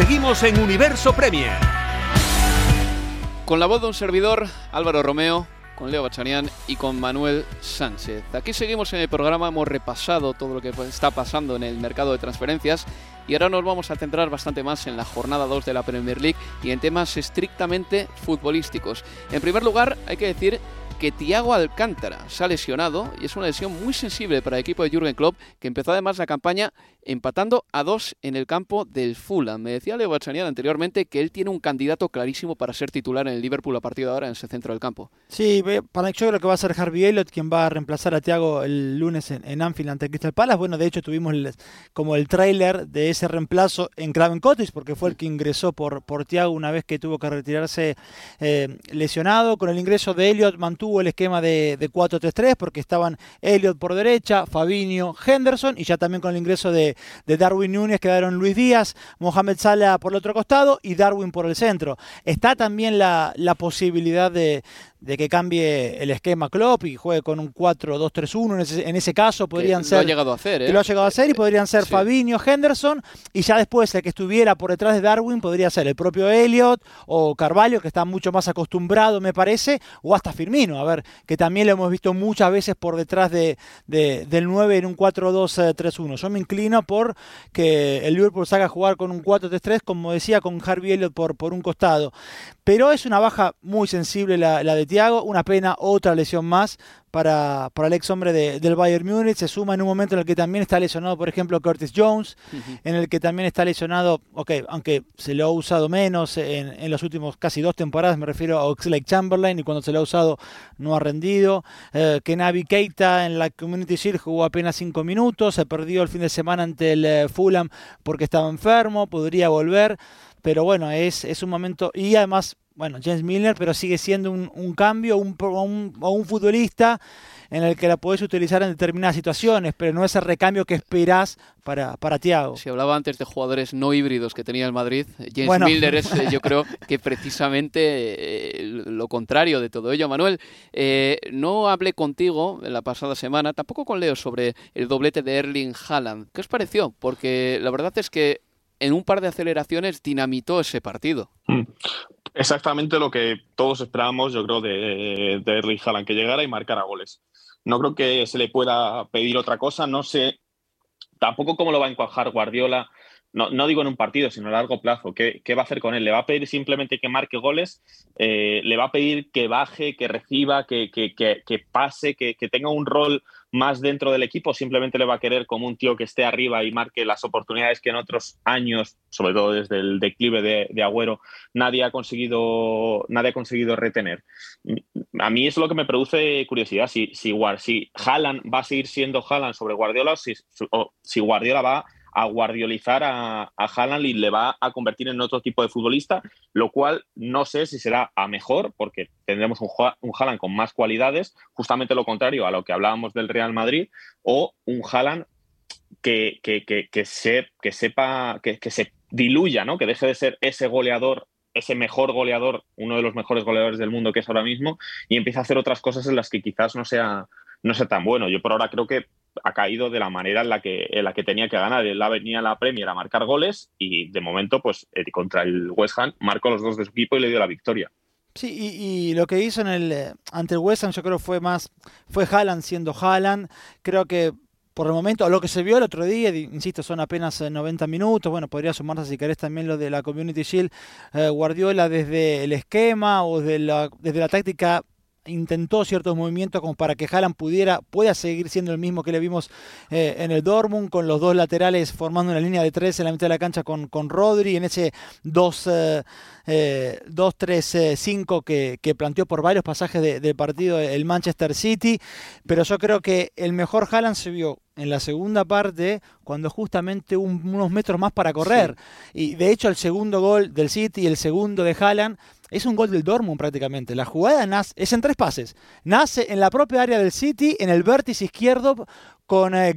Speaker 6: Seguimos en Universo Premier.
Speaker 3: Con la voz de un servidor, Álvaro Romeo, con Leo Bachanian y con Manuel Sánchez. Aquí seguimos en el programa, hemos repasado todo lo que está pasando en el mercado de transferencias y ahora nos vamos a centrar bastante más en la jornada 2 de la Premier League y en temas estrictamente futbolísticos. En primer lugar, hay que decir que Thiago Alcántara se ha lesionado y es una lesión muy sensible para el equipo de Jürgen Klopp, que empezó además la campaña empatando a dos en el campo del Fulham. Me decía Leo Bachanian anteriormente que él tiene un candidato clarísimo para ser titular en el Liverpool a partir de ahora en ese centro del campo.
Speaker 5: Sí, para yo creo que va a ser Harvey Elliott quien va a reemplazar a Thiago el lunes en, Anfield ante Crystal Palace. Bueno, de hecho tuvimos como el tráiler de ese reemplazo en Craven Cottage porque fue el que ingresó por, por Thiago una vez que tuvo que retirarse eh, lesionado. Con el ingreso de Elliott mantuvo el esquema de, 4-3-3 porque estaban Elliot por derecha, Fabinho, Henderson y ya también con el ingreso de, Darwin Núñez quedaron Luis Díaz, Mohamed Salah por el otro costado y Darwin por el centro. Está también la posibilidad de, de que cambie el esquema Klopp y juegue con un 4-2-3-1. En ese, en ese caso podrían ser.
Speaker 3: Lo ha llegado a hacer, ¿eh?
Speaker 5: Que lo ha llegado a hacer y podrían ser Fabinho, Henderson. Y ya después el que estuviera por detrás de Darwin podría ser el propio Elliot o Carvalho, que está mucho más acostumbrado, me parece, o hasta Firmino. A ver, que también lo hemos visto muchas veces por detrás de, del 9 en un 4-2-3-1. Yo me inclino por que el Liverpool salga a jugar con un 4-3-3, como decía, con Harvey Elliot por, por un costado. Pero es una baja muy sensible la, la de Una pena, otra lesión más para, para el ex hombre del Bayern Múnich. Se suma en un momento en el que también está lesionado, por ejemplo, Curtis Jones, en el que también está lesionado, ok, aunque se lo ha usado menos en, en los últimos casi dos temporadas, me refiero a Oxlade Chamberlain, y cuando se lo ha usado no ha rendido. Eh, Kenavi Keita en la Community Shield jugó apenas cinco minutos, se perdió el fin de semana ante el eh, Fulham porque estaba enfermo, podría volver. Pero bueno, es, es un momento. Y además bueno, James Miller, pero sigue siendo un, cambio un, o un futbolista en el que la puedes utilizar en determinadas situaciones, pero no es el recambio que esperás para, para Thiago.
Speaker 3: Si hablaba antes de jugadores no híbridos que tenía el Madrid, James Miller es eh, yo creo que precisamente eh, lo contrario de todo ello. Manuel, eh, no hablé contigo la pasada semana, tampoco con Leo, sobre el doblete de Erling Haaland. ¿Qué os pareció? Porque la verdad es que en un par de aceleraciones dinamitó ese partido.
Speaker 4: Exactamente lo que todos esperábamos, yo creo, de, de Erling Haaland, que llegara y marcara goles. No creo que se le pueda pedir otra cosa, no sé tampoco cómo lo va a encuajar Guardiola, no, digo en un partido, sino a largo plazo. ¿Qué, ¿Qué, va a hacer con él? ¿Le va a pedir simplemente que marque goles? Eh, ¿Le va a pedir que baje, que reciba, que pase, que, tenga un rol más dentro del equipo, simplemente le va a querer como un tío que esté arriba y marque las oportunidades que en otros años, sobre todo desde el declive de, Agüero, nadie ha conseguido, nadie ha conseguido retener. A mí es lo que me produce curiosidad. Si, si, si Haaland va a seguir siendo Haaland sobre Guardiola si, o si Guardiola va a guardiolizar a, a Haaland y le va a convertir en otro tipo de futbolista, lo cual no sé si será a mejor, porque tendremos un, un Haaland con más cualidades, justamente lo contrario a lo que hablábamos del Real Madrid, o un Haaland que, que, que, que sepa, que, se diluya, ¿no? que deje de ser ese goleador ese mejor goleador, uno de los mejores goleadores del mundo que es ahora mismo, y empieza a hacer otras cosas en las que quizás no sea, no sea tan bueno. Yo por ahora creo que ha caído de la manera en la que, en la que tenía que ganar. Él venía a la Premier a marcar goles y de momento, pues eh, contra el West Ham, marcó los dos de su equipo y le dio la victoria.
Speaker 5: Sí, y, lo que hizo en el eh, ante el West Ham yo creo fue más, fue Haaland siendo Haaland. Creo que por el momento, lo que se vio el otro día, insisto, son apenas 90 eh, minutos, bueno, podría sumarse si querés también lo de la Community Shield, Guardiola desde el esquema o de la, desde la táctica intentó ciertos movimientos como para que Haaland pudiera, pueda seguir siendo el mismo que le vimos eh, en el Dortmund, con los dos laterales formando una línea de tres en la mitad de la cancha con, con Rodri, en ese 2-3-5 eh, eh, que, planteó por varios pasajes del partido el Manchester City, pero yo creo que el mejor Haaland se vio en la segunda parte cuando justamente unos metros más para correr. Y de hecho el segundo gol del City y el segundo de Haaland es un gol del Dortmund prácticamente. La jugada nace, es en tres pases. Nace en la propia área del City, en el vértice izquierdo, con eh,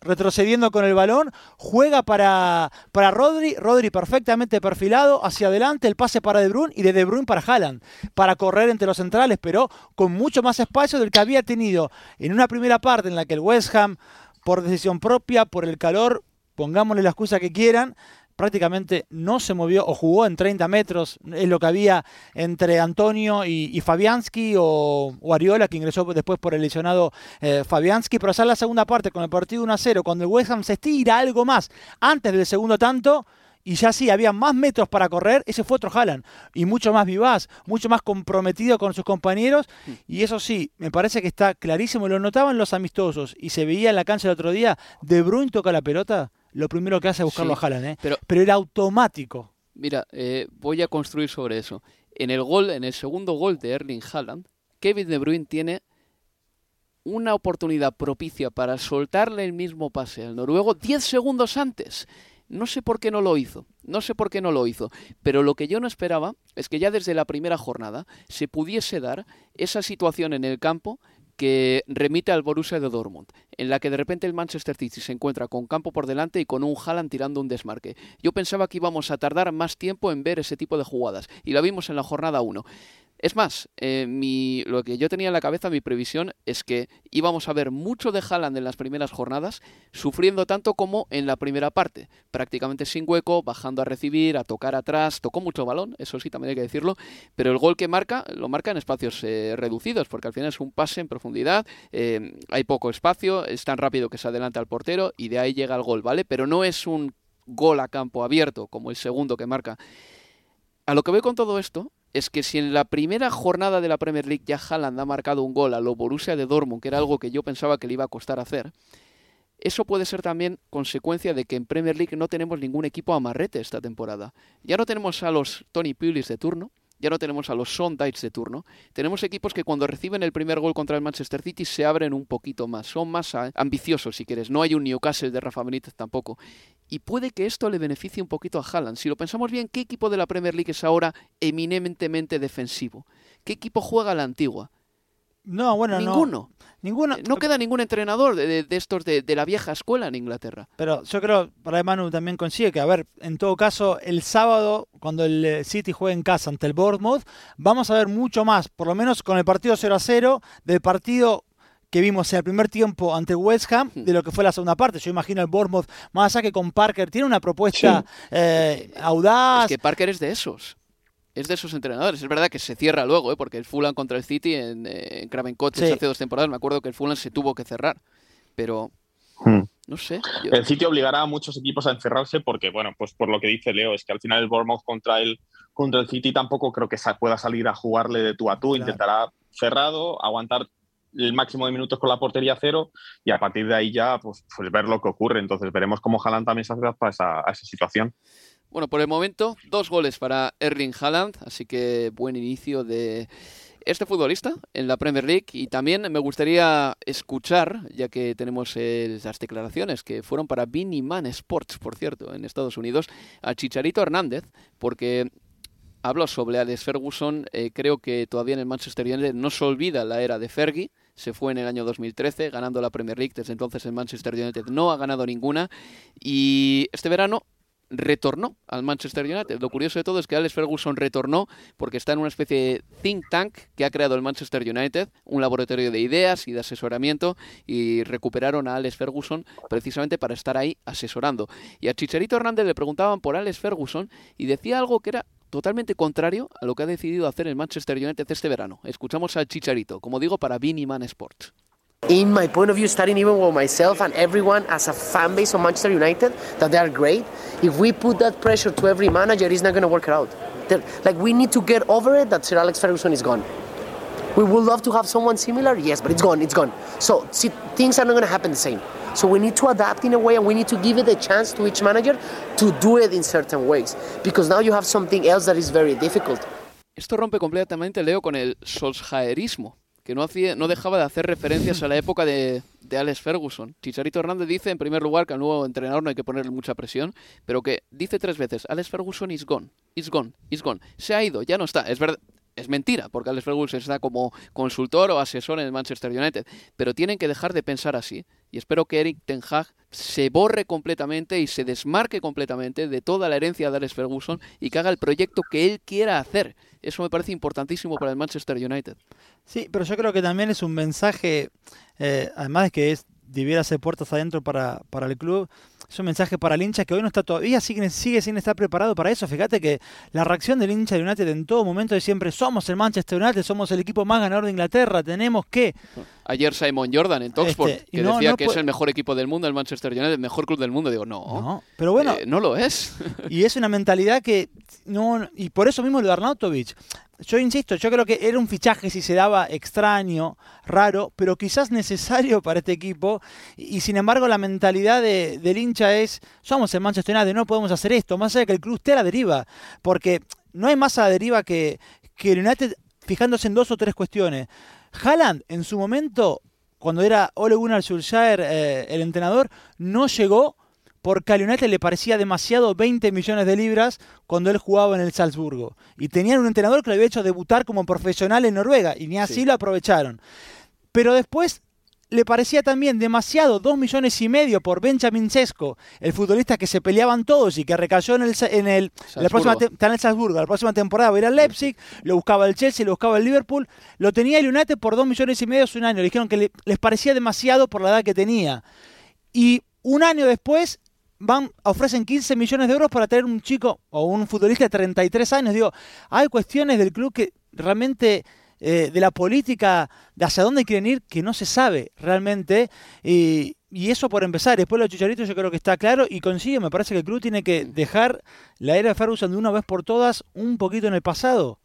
Speaker 5: retrocediendo con el balón. Juega para, para Rodri. Rodri perfectamente perfilado hacia adelante. El pase para De Bruyne y de De Bruyne para Haaland. Para correr entre los centrales, pero con mucho más espacio del que había tenido en una primera parte en la que el West Ham, por decisión propia, por el calor, pongámosle la excusa que quieran, prácticamente no se movió o jugó en 30 metros, es lo que había entre Antonio y, Fabianski o, Ariola, que ingresó después por el lesionado eh, Fabianski, pero ya en la segunda parte con el partido 1 a 0, cuando el West Ham se estira algo más antes del segundo tanto, y ya sí, había más metros para correr, ese fue otro Haaland, y mucho más vivaz, mucho más comprometido con sus compañeros, mm. y eso sí, me parece que está clarísimo, lo notaban los amistosos, y se veía en la cancha el otro día, De Bruyne toca la pelota, lo primero que hace es buscarlo a Haaland, ¿eh? pero, pero era automático.
Speaker 3: Mira, eh, voy a construir sobre eso. En el gol, en el segundo gol de Erling Haaland, Kevin De Bruyne tiene una oportunidad propicia para soltarle el mismo pase al noruego 10 segundos antes. No sé por qué no lo hizo, no sé por qué no lo hizo, pero lo que yo no esperaba es que ya desde la primera jornada se pudiese dar esa situación en el campo que remite al Borussia de Dortmund, en la que de repente el Manchester City se encuentra con campo por delante y con un Haaland tirando un desmarque. Yo pensaba que íbamos a tardar más tiempo en ver ese tipo de jugadas y la vimos en la jornada 1. Es más, eh, mi, lo que yo tenía en la cabeza, mi previsión, es que íbamos a ver mucho de Haaland en las primeras jornadas, sufriendo tanto como en la primera parte, prácticamente sin hueco, bajando a recibir, a tocar atrás, tocó mucho balón, eso sí también hay que decirlo, pero el gol que marca, lo marca en espacios eh, reducidos, porque al final es un pase en profundidad, eh, hay poco espacio, es tan rápido que se adelanta al portero y de ahí llega el gol, ¿vale? Pero no es un gol a campo abierto como el segundo que marca. A lo que veo con todo esto es que si en la primera jornada de la Premier League ya Haaland ha marcado un gol a lo Borussia de Dortmund, que era algo que yo pensaba que le iba a costar hacer, eso puede ser también consecuencia de que en Premier League no tenemos ningún equipo amarrete esta temporada. Ya no tenemos a los Tony Pulis de turno, ya no tenemos a los Sondites de turno. Tenemos equipos que cuando reciben el primer gol contra el Manchester City se abren un poquito más, son más ambiciosos si quieres. No hay un Newcastle de Rafa Benítez tampoco. Y puede que esto le beneficie un poquito a Haaland. Si lo pensamos bien, ¿qué equipo de la Premier League es ahora eminentemente defensivo? ¿Qué equipo juega la antigua?
Speaker 5: No, bueno,
Speaker 3: ninguno.
Speaker 5: Ninguno.
Speaker 3: Eh, no queda ningún entrenador de, estos de, la vieja escuela en Inglaterra.
Speaker 5: Pero yo creo, para Manu también consigue que, a ver, en todo caso, el sábado, cuando el eh, City juegue en casa ante el Bournemouth, vamos a ver mucho más, por lo menos con el partido 0 a 0, del partido que vimos en el primer tiempo ante West Ham de lo que fue la segunda parte. Yo imagino el Bournemouth, más allá que con Parker, tiene una propuesta eh, audaz.
Speaker 3: Es que Parker es de esos es de esos entrenadores. Es verdad que se cierra luego, ¿eh? porque el Fulham contra el City en, eh, en Craven Cottage hace dos temporadas, me acuerdo que el Fulham se tuvo que cerrar. Pero hmm. no sé.
Speaker 4: El City obligará a muchos equipos a encerrarse porque, bueno, pues por lo que dice Leo, es que al final el Bournemouth contra el, contra el City tampoco creo que pueda salir a jugarle de tú a tú. Intentará cerrado, aguantar el máximo de minutos con la portería cero y a partir de ahí ya pues, pues ver lo que ocurre. Entonces veremos cómo Haaland también se a a esa situación.
Speaker 3: Bueno, por el momento, dos goles para Erling Haaland, así que buen inicio de este futbolista en la Premier League. Y también me gustaría escuchar, ya que tenemos las declaraciones que fueron para Vinny Man Sports, por cierto, en Estados Unidos, a Chicharito Hernández, porque habló sobre Alex Ferguson. Eh, creo que todavía en el Manchester United no se olvida la era de Fergie se fue en el año 2013 ganando la Premier League. Desde entonces el Manchester United no ha ganado ninguna. Y este verano retornó al Manchester United. Lo curioso de todo es que Alex Ferguson retornó porque está en una especie de think tank que ha creado el Manchester United, un laboratorio de ideas y de asesoramiento, y recuperaron a Alex Ferguson precisamente para estar ahí asesorando. Y a Chicharito Hernández le preguntaban por Alex Ferguson y decía algo que era totalmente contrario a lo que ha decidido hacer el Manchester United este verano. Escuchamos al Chicharito, como digo, para Man Sports.
Speaker 9: In my point of view, starting even with myself and everyone as a fan base of Manchester United, that they are great. If we put that pressure to every manager, it's not going to work out. They're, like we need to get over it that Sir Alex Ferguson is gone. We would love to have someone similar, yes, but it's gone. It's gone. So see, things are not going to happen the same. So we need to adapt in a way, and we need to give it a chance to each manager to do it in certain ways, because now you have something else that is very difficult.
Speaker 3: Esto rompe completamente, Leo, con el Solskjaerismo. Que no, hacía, no dejaba de hacer referencias a la época de, de Alex Ferguson. Chicharito Hernández dice, en primer lugar, que al nuevo entrenador no hay que ponerle mucha presión, pero que dice tres veces, Alex Ferguson is gone, is gone, is gone. Se ha ido, ya no está. Es verdad, es mentira, porque Alex Ferguson está como consultor o asesor en el Manchester United, pero tienen que dejar de pensar así. Y espero que Eric Ten Hag se borre completamente y se desmarque completamente de toda la herencia de Alex Ferguson y que haga el proyecto que él quiera hacer. Eso me parece importantísimo para el Manchester United.
Speaker 5: Sí, pero yo creo que también es un mensaje, eh, además de que es, debiera ser puertas adentro para, para el club, es un mensaje para el hincha que hoy no está todavía, sigue, sigue sin estar preparado para eso. Fíjate que la reacción del hincha de United en todo momento es siempre somos el Manchester United, somos el equipo más ganador de Inglaterra, tenemos que...
Speaker 3: Ayer Simon Jordan en Talksport, este, que decía que es el mejor equipo del mundo, el Manchester United, el mejor club del mundo. Digo, no, no
Speaker 5: pero bueno,
Speaker 3: eh, no lo es.
Speaker 5: y es una mentalidad que no... Y por eso mismo lo de Arnautovic yo insisto, yo creo que era un fichaje si se daba extraño, raro, pero quizás necesario para este equipo. Y, sin embargo, la mentalidad de, del hincha es: somos el Manchester United, no podemos hacer esto. Más allá de que el club esté a la deriva, porque no hay más a la deriva que, que el United fijándose en dos o tres cuestiones. Haaland, en su momento, cuando era Ole Gunnar Solskjaer eh, el entrenador, no llegó porque a United le parecía demasiado 20 millones de libras cuando él jugaba en el Salzburgo. Y tenían un entrenador que le había hecho debutar como profesional en Noruega y ni así lo aprovecharon. Pero después le parecía también demasiado 2 millones y medio por Benjamin Sesko, el futbolista que se peleaban todos y que recayó en el, en el la próxima está en el Salzburgo, la próxima temporada va a ir al Leipzig, lo buscaba el Chelsea, lo buscaba el Liverpool, lo tenía el United por 2 millones y medio hace un año, le dijeron que les parecía demasiado por la edad que tenía. Y un año después van, ofrecen 15 millones de euros para tener un chico o un futbolista de 33 años. Digo, hay cuestiones del club que realmente, eh, de la política, de hacia dónde quieren ir, que no se sabe realmente. Y, eso por empezar. Después los chicharitos yo creo que está claro y consigue, me parece que el club tiene que dejar la era de Ferguson de una vez por todas un poquito en el pasado.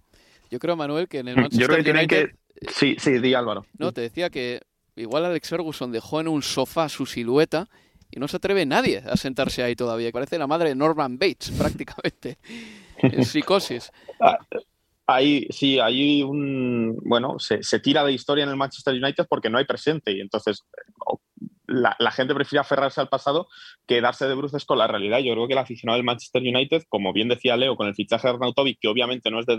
Speaker 3: Yo creo, Manuel, que en el Manchester
Speaker 4: Yo creo que
Speaker 3: United...
Speaker 4: que... Sí, sí, di Álvaro.
Speaker 3: No, te decía que igual Alex Ferguson dejó en un sofá su silueta y no se atreve nadie a sentarse ahí todavía. Parece la madre de Norman Bates, prácticamente, en psicosis.
Speaker 4: Ahí sí, hay un. Bueno, se, se, tira de historia en el Manchester United porque no hay presente y entonces la, gente prefiere aferrarse al pasado que darse de bruces con la realidad. Yo creo que el aficionado del Manchester United, como bien decía Leo, con el fichaje de Arnautovic, que obviamente no es de,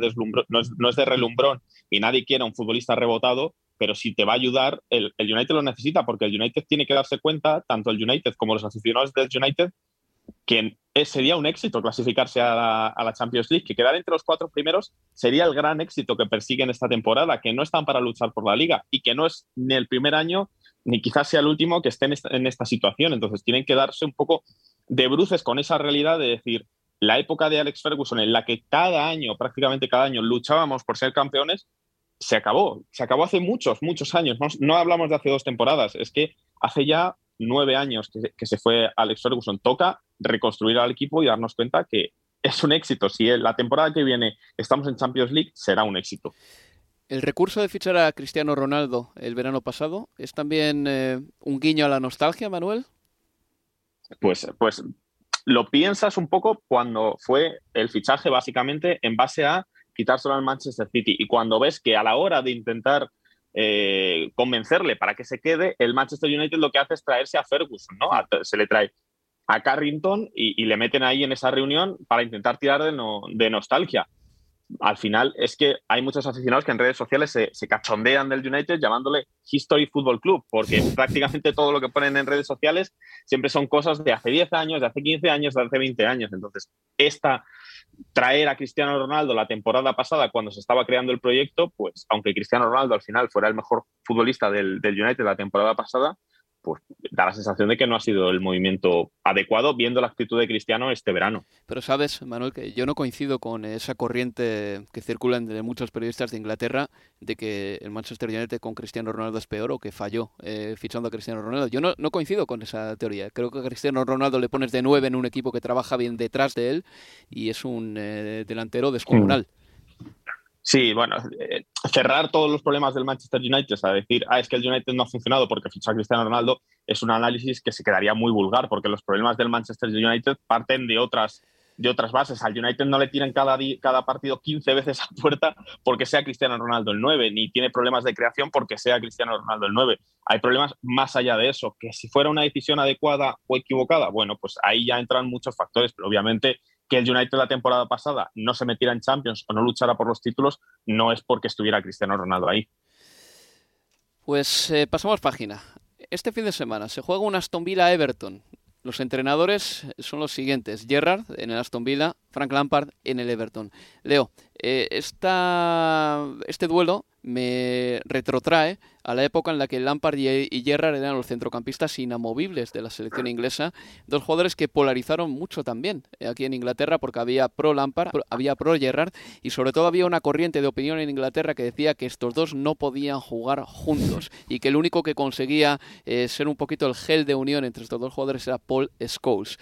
Speaker 4: no es, no es de relumbrón y nadie quiere a un futbolista rebotado, pero si te va a ayudar, el, el, United lo necesita porque el United tiene que darse cuenta, tanto el United como los aficionados del United, que sería un éxito clasificarse a la, Champions League, que quedar entre los cuatro primeros sería el gran éxito que persiguen esta temporada, que no están para luchar por la liga y que no es ni el primer año ni quizás sea el último que esté en esta, situación. Entonces tienen que darse un poco de bruces con esa realidad de decir, la época de Alex Ferguson en la que cada año, prácticamente cada año, luchábamos por ser campeones, se acabó. Se acabó hace muchos, muchos años. No, hablamos de hace dos temporadas, es que hace ya nueve años que, se fue Alex Ferguson. Toca reconstruir al equipo y darnos cuenta que es un éxito. Si la temporada que viene estamos en Champions League, será un éxito.
Speaker 3: El recurso de fichar a Cristiano Ronaldo el verano pasado es también eh, un guiño a la nostalgia, Manuel.
Speaker 4: Pues, pues lo piensas un poco cuando fue el fichaje básicamente en base a quitárselo al Manchester City y cuando ves que a la hora de intentar eh, convencerle para que se quede, el Manchester United lo que hace es traerse a Ferguson, ¿no? A, se le trae a Carrington y, y, le meten ahí en esa reunión para intentar tirar de, no, de nostalgia al final es que hay muchos aficionados que en redes sociales se, se, cachondean del United llamándole History Football Club, porque prácticamente todo lo que ponen en redes sociales siempre son cosas de hace 10 años, de hace 15 años, de hace 20 años. Entonces, esta traer a Cristiano Ronaldo la temporada pasada cuando se estaba creando el proyecto, pues aunque Cristiano Ronaldo al final fuera el mejor futbolista del, del United la temporada pasada, pues da la sensación de que no ha sido el movimiento adecuado viendo la actitud de Cristiano este verano.
Speaker 3: Pero sabes, Manuel, que yo no coincido con esa corriente que circula entre muchos periodistas de Inglaterra de que el Manchester United con Cristiano Ronaldo es peor o que falló eh, fichando a Cristiano Ronaldo. Yo no, no, coincido con esa teoría. Creo que a Cristiano Ronaldo le pones de nueve en un equipo que trabaja bien detrás de él y es un eh, delantero descomunal.
Speaker 4: Mm. Sí, bueno, eh, cerrar todos los problemas del Manchester United, a decir, ah, es que el United no ha funcionado porque fichó a Cristiano Ronaldo, es un análisis que se quedaría muy vulgar, porque los problemas del Manchester United parten de otras, de otras bases. Al United no le tiran cada, cada partido 15 veces a puerta porque sea Cristiano Ronaldo el 9, ni tiene problemas de creación porque sea Cristiano Ronaldo el 9. Hay problemas más allá de eso, que si fuera una decisión adecuada o equivocada, bueno, pues ahí ya entran muchos factores, pero obviamente que el United la temporada pasada no se metiera en Champions o no luchara por los títulos, no es porque estuviera Cristiano Ronaldo ahí.
Speaker 3: Pues eh, pasamos página. Este fin de semana se juega un Aston Villa Everton. Los entrenadores son los siguientes: Gerrard en el Aston Villa, Frank Lampard en el Everton. Leo, eh, esta, este duelo me retrotrae a la época en la que Lampard y Gerrard eran los centrocampistas inamovibles de la selección inglesa, dos jugadores que polarizaron mucho también eh, aquí en Inglaterra porque había pro Lampard, había pro Gerrard y sobre todo había una corriente de opinión en Inglaterra que decía que estos dos no podían jugar juntos y que el único que conseguía eh, ser un poquito el gel de unión entre estos dos jugadores era Paul Scholes.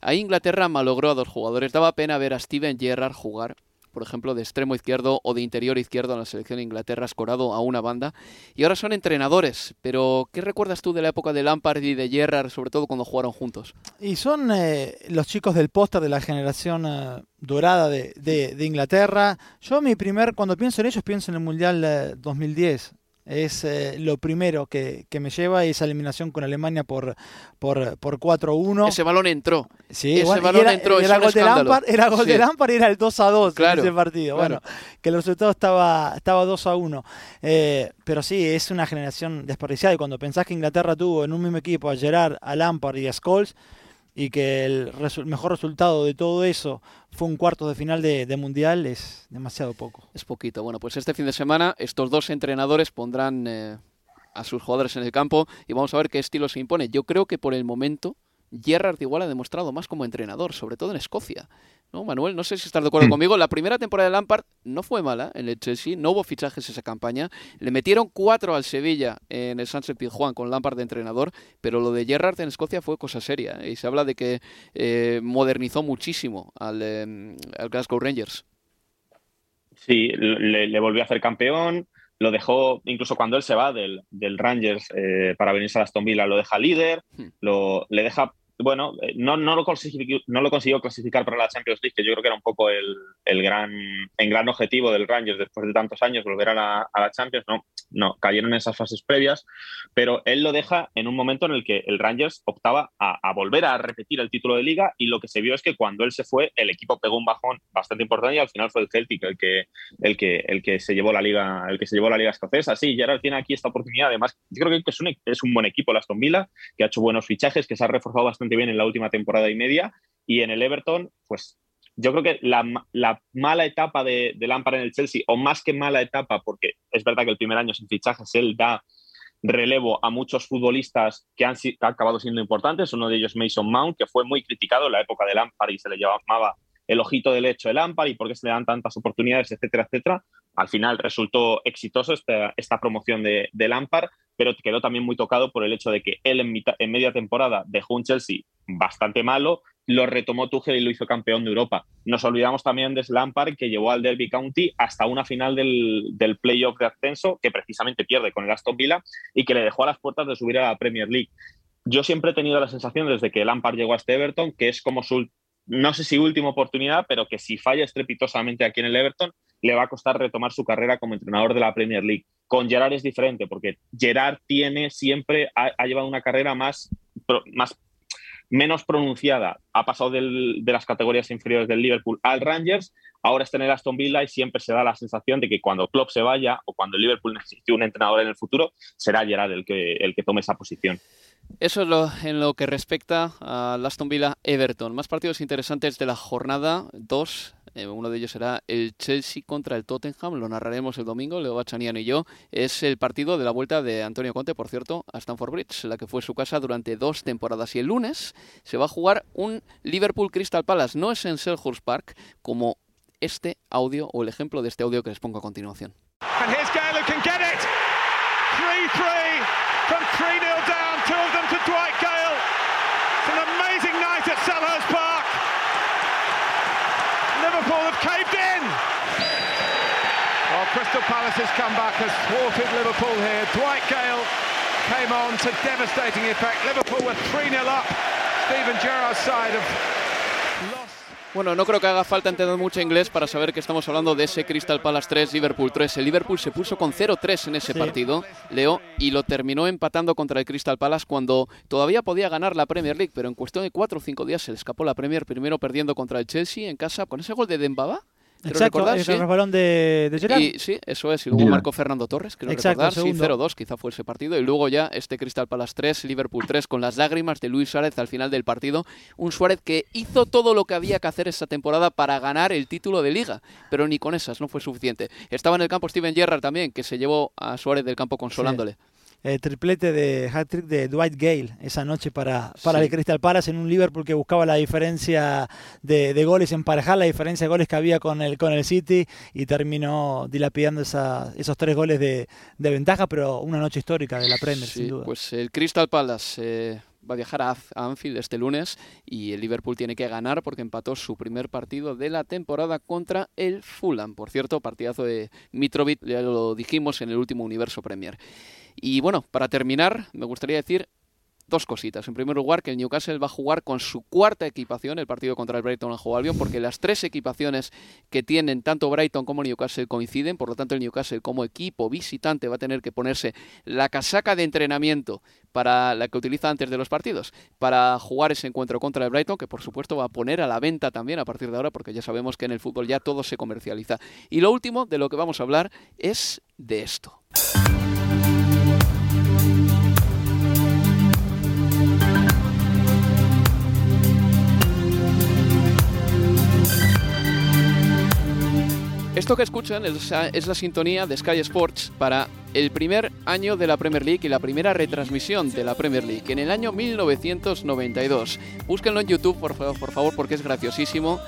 Speaker 3: Ahí Inglaterra malogró a dos jugadores. Daba pena ver a Steven Gerrard jugar por ejemplo, de extremo izquierdo o de interior izquierdo en la selección de Inglaterra, escorado a una banda. Y ahora son entrenadores. Pero, ¿qué recuerdas tú de la época de Lampard y de Gerrard, sobre todo cuando jugaron juntos?
Speaker 5: Y son eh, los chicos del póster de la generación eh, dorada de, de, Inglaterra. Yo, mi primer, cuando pienso en ellos, pienso en el Mundial eh, 2010 es eh, lo primero que, que, me lleva esa eliminación con Alemania por, por, por 4-1.
Speaker 3: Ese balón entró.
Speaker 5: Sí,
Speaker 3: ese
Speaker 5: bueno,
Speaker 3: balón
Speaker 5: era,
Speaker 3: entró.
Speaker 5: Era, gol de Lampard, era gol
Speaker 3: sí.
Speaker 5: de Lampard y era el 2 2
Speaker 3: claro,
Speaker 5: en ese partido.
Speaker 3: Claro.
Speaker 5: Bueno, que el resultado estaba, estaba 2 1. Eh, pero sí, es una generación desperdiciada. Y cuando pensás que Inglaterra tuvo en un mismo equipo a Gerard, a Lampard y a Scholes, y que el mejor resultado de todo eso fue un cuarto de final de, de, mundial es demasiado poco.
Speaker 3: Es poquito. Bueno, pues este fin de semana estos dos entrenadores pondrán eh, a sus jugadores en el campo y vamos a ver qué estilo se impone. Yo creo que por el momento Gerrard igual ha demostrado más como entrenador, sobre todo en Escocia. ¿No, Manuel? No sé si estás de acuerdo mm. conmigo. La primera temporada de Lampard no fue mala en el Chelsea, no hubo fichajes esa campaña. Le metieron cuatro al Sevilla en el Sunset Pizjuán con Lampard de entrenador, pero lo de Gerrard en Escocia fue cosa seria. Y se habla de que eh, modernizó muchísimo al, eh, al Glasgow Rangers.
Speaker 4: Sí, le, volvió a hacer campeón, lo dejó, incluso cuando él se va del, Rangers eh, para venirse a Aston Villa, lo deja líder, hmm. lo, le deja bueno, eh, no, no, lo no lo consiguió clasificar para la Champions League, que yo creo que era un poco el, el gran, el gran objetivo del Rangers después de tantos años, volver a la, a la, Champions. No, no, cayeron en esas fases previas, pero él lo deja en un momento en el que el Rangers optaba a, a, volver a repetir el título de liga y lo que se vio es que cuando él se fue, el equipo pegó un bajón bastante importante y al final fue el Celtic el que, el que, el que se llevó la liga, el que se llevó la liga escocesa. Sí, Gerard tiene aquí esta oportunidad. Además, yo creo que es un, es un buen equipo el Aston Villa, que ha hecho buenos fichajes, que se ha reforzado bastante bien en la última temporada y media. Y en el Everton, pues yo creo que la, mala etapa de, de, Lampard en el Chelsea, o más que mala etapa, porque es verdad que el primer año sin fichajes él da relevo a muchos futbolistas que han, acabado siendo importantes, uno de ellos Mason Mount, que fue muy criticado en la época de Lampard y se le llamaba el ojito del hecho de Lampard y por qué se le dan tantas oportunidades, etcétera, etcétera. Al final resultó exitoso esta, esta promoción de, de Lampard, pero quedó también muy tocado por el hecho de que él en, media temporada dejó un Chelsea bastante malo, lo retomó Tuchel y lo hizo campeón de Europa. Nos olvidamos también de Lampard, que llevó al Derby County hasta una final del, del playoff de ascenso, que precisamente pierde con el Aston Villa y que le dejó a las puertas de subir a la Premier League. Yo siempre he tenido la sensación desde que Lampard llegó a este Everton que es como su, no sé si última oportunidad, pero que si falla estrepitosamente aquí en el Everton, le va a costar retomar su carrera como entrenador de la Premier League. Con Gerard es diferente, porque Gerard tiene siempre, ha, llevado una carrera más, más menos pronunciada. Ha pasado de las categorías inferiores del Liverpool al Rangers, ahora está en el Aston Villa y siempre se da la sensación de que cuando Klopp se vaya o cuando el Liverpool necesite un entrenador en el futuro, será Gerard el que, el que tome esa posición.
Speaker 3: Eso es lo, en lo que respecta a Aston Villa Everton. Más partidos interesantes de la jornada 2. Eh, uno de ellos será el Chelsea contra el Tottenham. Lo narraremos el domingo, Leo Bachanian y yo. Es el partido de la vuelta de Antonio Conte, por cierto, a Stamford Bridge, la que fue su casa durante dos temporadas. Y el lunes se va a jugar un Liverpool Crystal Palace. No es en Selhurst Park, como este audio o el ejemplo de este audio que les pongo a continuación. And here's Gale, who can get 3 -3 from 3 Liverpool have caved in. Well, Crystal Palace's comeback has thwarted Liverpool here. Dwight Gale came on to devastating effect. Liverpool were 3-0 up. Steven Gerrard's side have Bueno, no creo que haga falta entender mucho inglés para saber que estamos hablando de ese Crystal Palace 3, Liverpool 3. El Liverpool se puso con 0-3 en ese partido, Leo, y lo terminó empatando contra el Crystal Palace cuando todavía podía ganar la Premier League, pero en cuestión de 4 o 5 días se le escapó la Premier, primero perdiendo contra el Chelsea en casa con ese gol de Dembaba.
Speaker 5: Exacto, el ¿sí? balón de, de Gerard.
Speaker 3: Y, sí, eso es. Y luego marcó Fernando Torres, creo Exacto, recordar. Sí, 0-2 quizá fue ese partido. Y luego ya este Crystal Palace 3, Liverpool 3, con las lágrimas de Luis Suárez al final del partido. Un Suárez que hizo todo lo que había que hacer esta temporada para ganar el título de Liga. Pero ni con esas no fue suficiente. Estaba en el campo Steven Gerrard también, que se llevó a Suárez del campo consolándole
Speaker 5: el triplete de hat-trick de Dwight Gale esa noche para, para el Crystal Palace en un Liverpool que buscaba la diferencia de, de, goles, emparejar la diferencia de goles que había con el, con el City y terminó dilapidando esa, esos tres goles de, de, ventaja, pero una noche histórica de la Premier, sin duda.
Speaker 3: Pues el Crystal Palace... Eh, va a viajar a Anfield este lunes y el Liverpool tiene que ganar porque empató su primer partido de la temporada contra el Fulham. Por cierto, partidazo de Mitrovic, ya lo dijimos en el último Universo Premier. Y bueno, para terminar, me gustaría decir dos cositas. En primer lugar, que el Newcastle va a jugar con su cuarta equipación el partido contra el Brighton en Albion, porque las tres equipaciones que tienen tanto Brighton como Newcastle coinciden, por lo tanto el Newcastle como equipo visitante va a tener que ponerse la casaca de entrenamiento para la que utiliza antes de los partidos, para jugar ese encuentro contra el Brighton, que por supuesto va a poner a la venta también a partir de ahora, porque ya sabemos que en el fútbol ya todo se comercializa. Y lo último de lo que vamos a hablar es de esto. Esto que escuchan es, la sintonía de Sky Sports para el primer año de la Premier League y la primera retransmisión de la Premier League, en el año 1992. Búsquenlo en YouTube, por, por favor, porque es graciosísimo.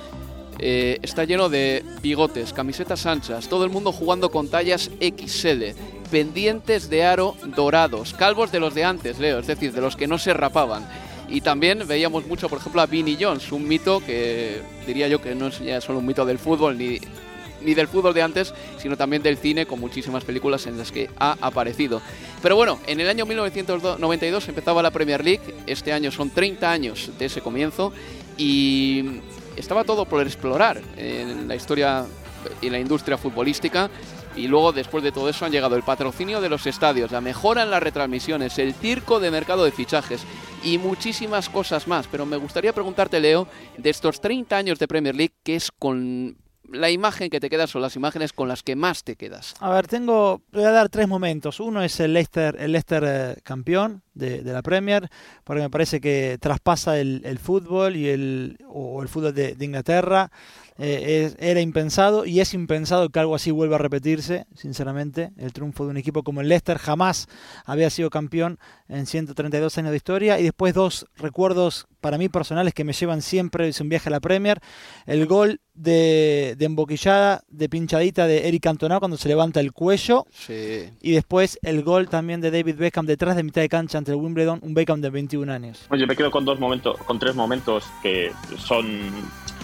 Speaker 3: Eh, está lleno de bigotes, camisetas anchas, todo el mundo jugando con tallas XL, pendientes de aro dorados, calvos de los de antes, Leo, es decir, de los que no se rapaban. Y también veíamos mucho, por ejemplo, a Vinnie Jones, un mito que diría yo que no es ya solo un mito del fútbol ni ni del fútbol de antes, sino también del cine, con muchísimas películas en las que ha aparecido. Pero bueno, en el año 1992 empezaba la Premier League, este año son 30 años de ese comienzo, y estaba todo por explorar en la historia y la industria futbolística. Y luego, después de todo eso, han llegado el patrocinio de los estadios, la mejora en las retransmisiones, el circo de mercado de fichajes y muchísimas cosas más. Pero me gustaría preguntarte, Leo, de estos 30 años de Premier League, ¿qué es con la imagen que te quedas o las imágenes con las que más te quedas?
Speaker 5: A ver, tengo, voy a dar tres momentos. Uno es el Leicester, el Leicester eh, campeón de, la Premier, porque me parece que traspasa el, fútbol y el, o el fútbol de Inglaterra. Eh, era impensado y es impensado que algo así vuelva a repetirse, sinceramente. El triunfo de un equipo como el Leicester jamás había sido campeón en 132 años de historia. Y después dos recuerdos para mí personales que me llevan siempre, es un viaje a la Premier. El gol de, emboquillada, de pinchadita de Eric Cantona cuando se levanta el cuello. Y después el gol también de David Beckham detrás de mitad de cancha ante el Wimbledon, un Beckham de 21 años.
Speaker 4: Oye, me quedo con dos momentos, con tres momentos que son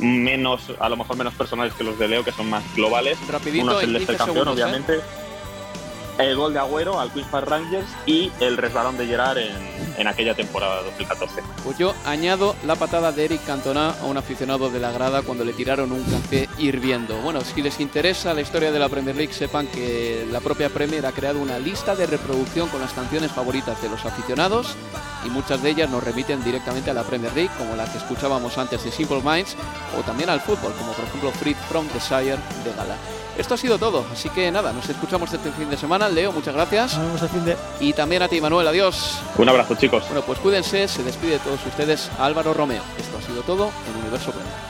Speaker 4: menos, a lo mejor menos personales que los de Leo, que son más globales.
Speaker 3: Rapidito,
Speaker 4: Uno es el de campeón, ¿eh? obviamente. El gol de Agüero al Queen's Park Rangers y el resbalón de Gerard en, en aquella temporada 2014.
Speaker 3: Pues yo añado la patada de Eric Cantona a un aficionado de la grada cuando le tiraron un café hirviendo. Bueno, si les interesa la historia de la Premier League, sepan que la propia Premier ha creado una lista de reproducción con las canciones favoritas de los aficionados y muchas de ellas nos remiten directamente a la Premier League, como la que escuchábamos antes de Simple Minds, o también al fútbol, como por ejemplo Free from Desire de Gala. Esto ha sido todo, así que nada, nos escuchamos este fin de semana. Leo, muchas gracias.
Speaker 5: Nos vemos el fin de...
Speaker 3: Y también a ti, Manuel, adiós.
Speaker 4: Un abrazo, chicos.
Speaker 3: Bueno, pues cuídense, se despide de todos ustedes Álvaro Romeo. Esto ha sido todo en Universo Premier.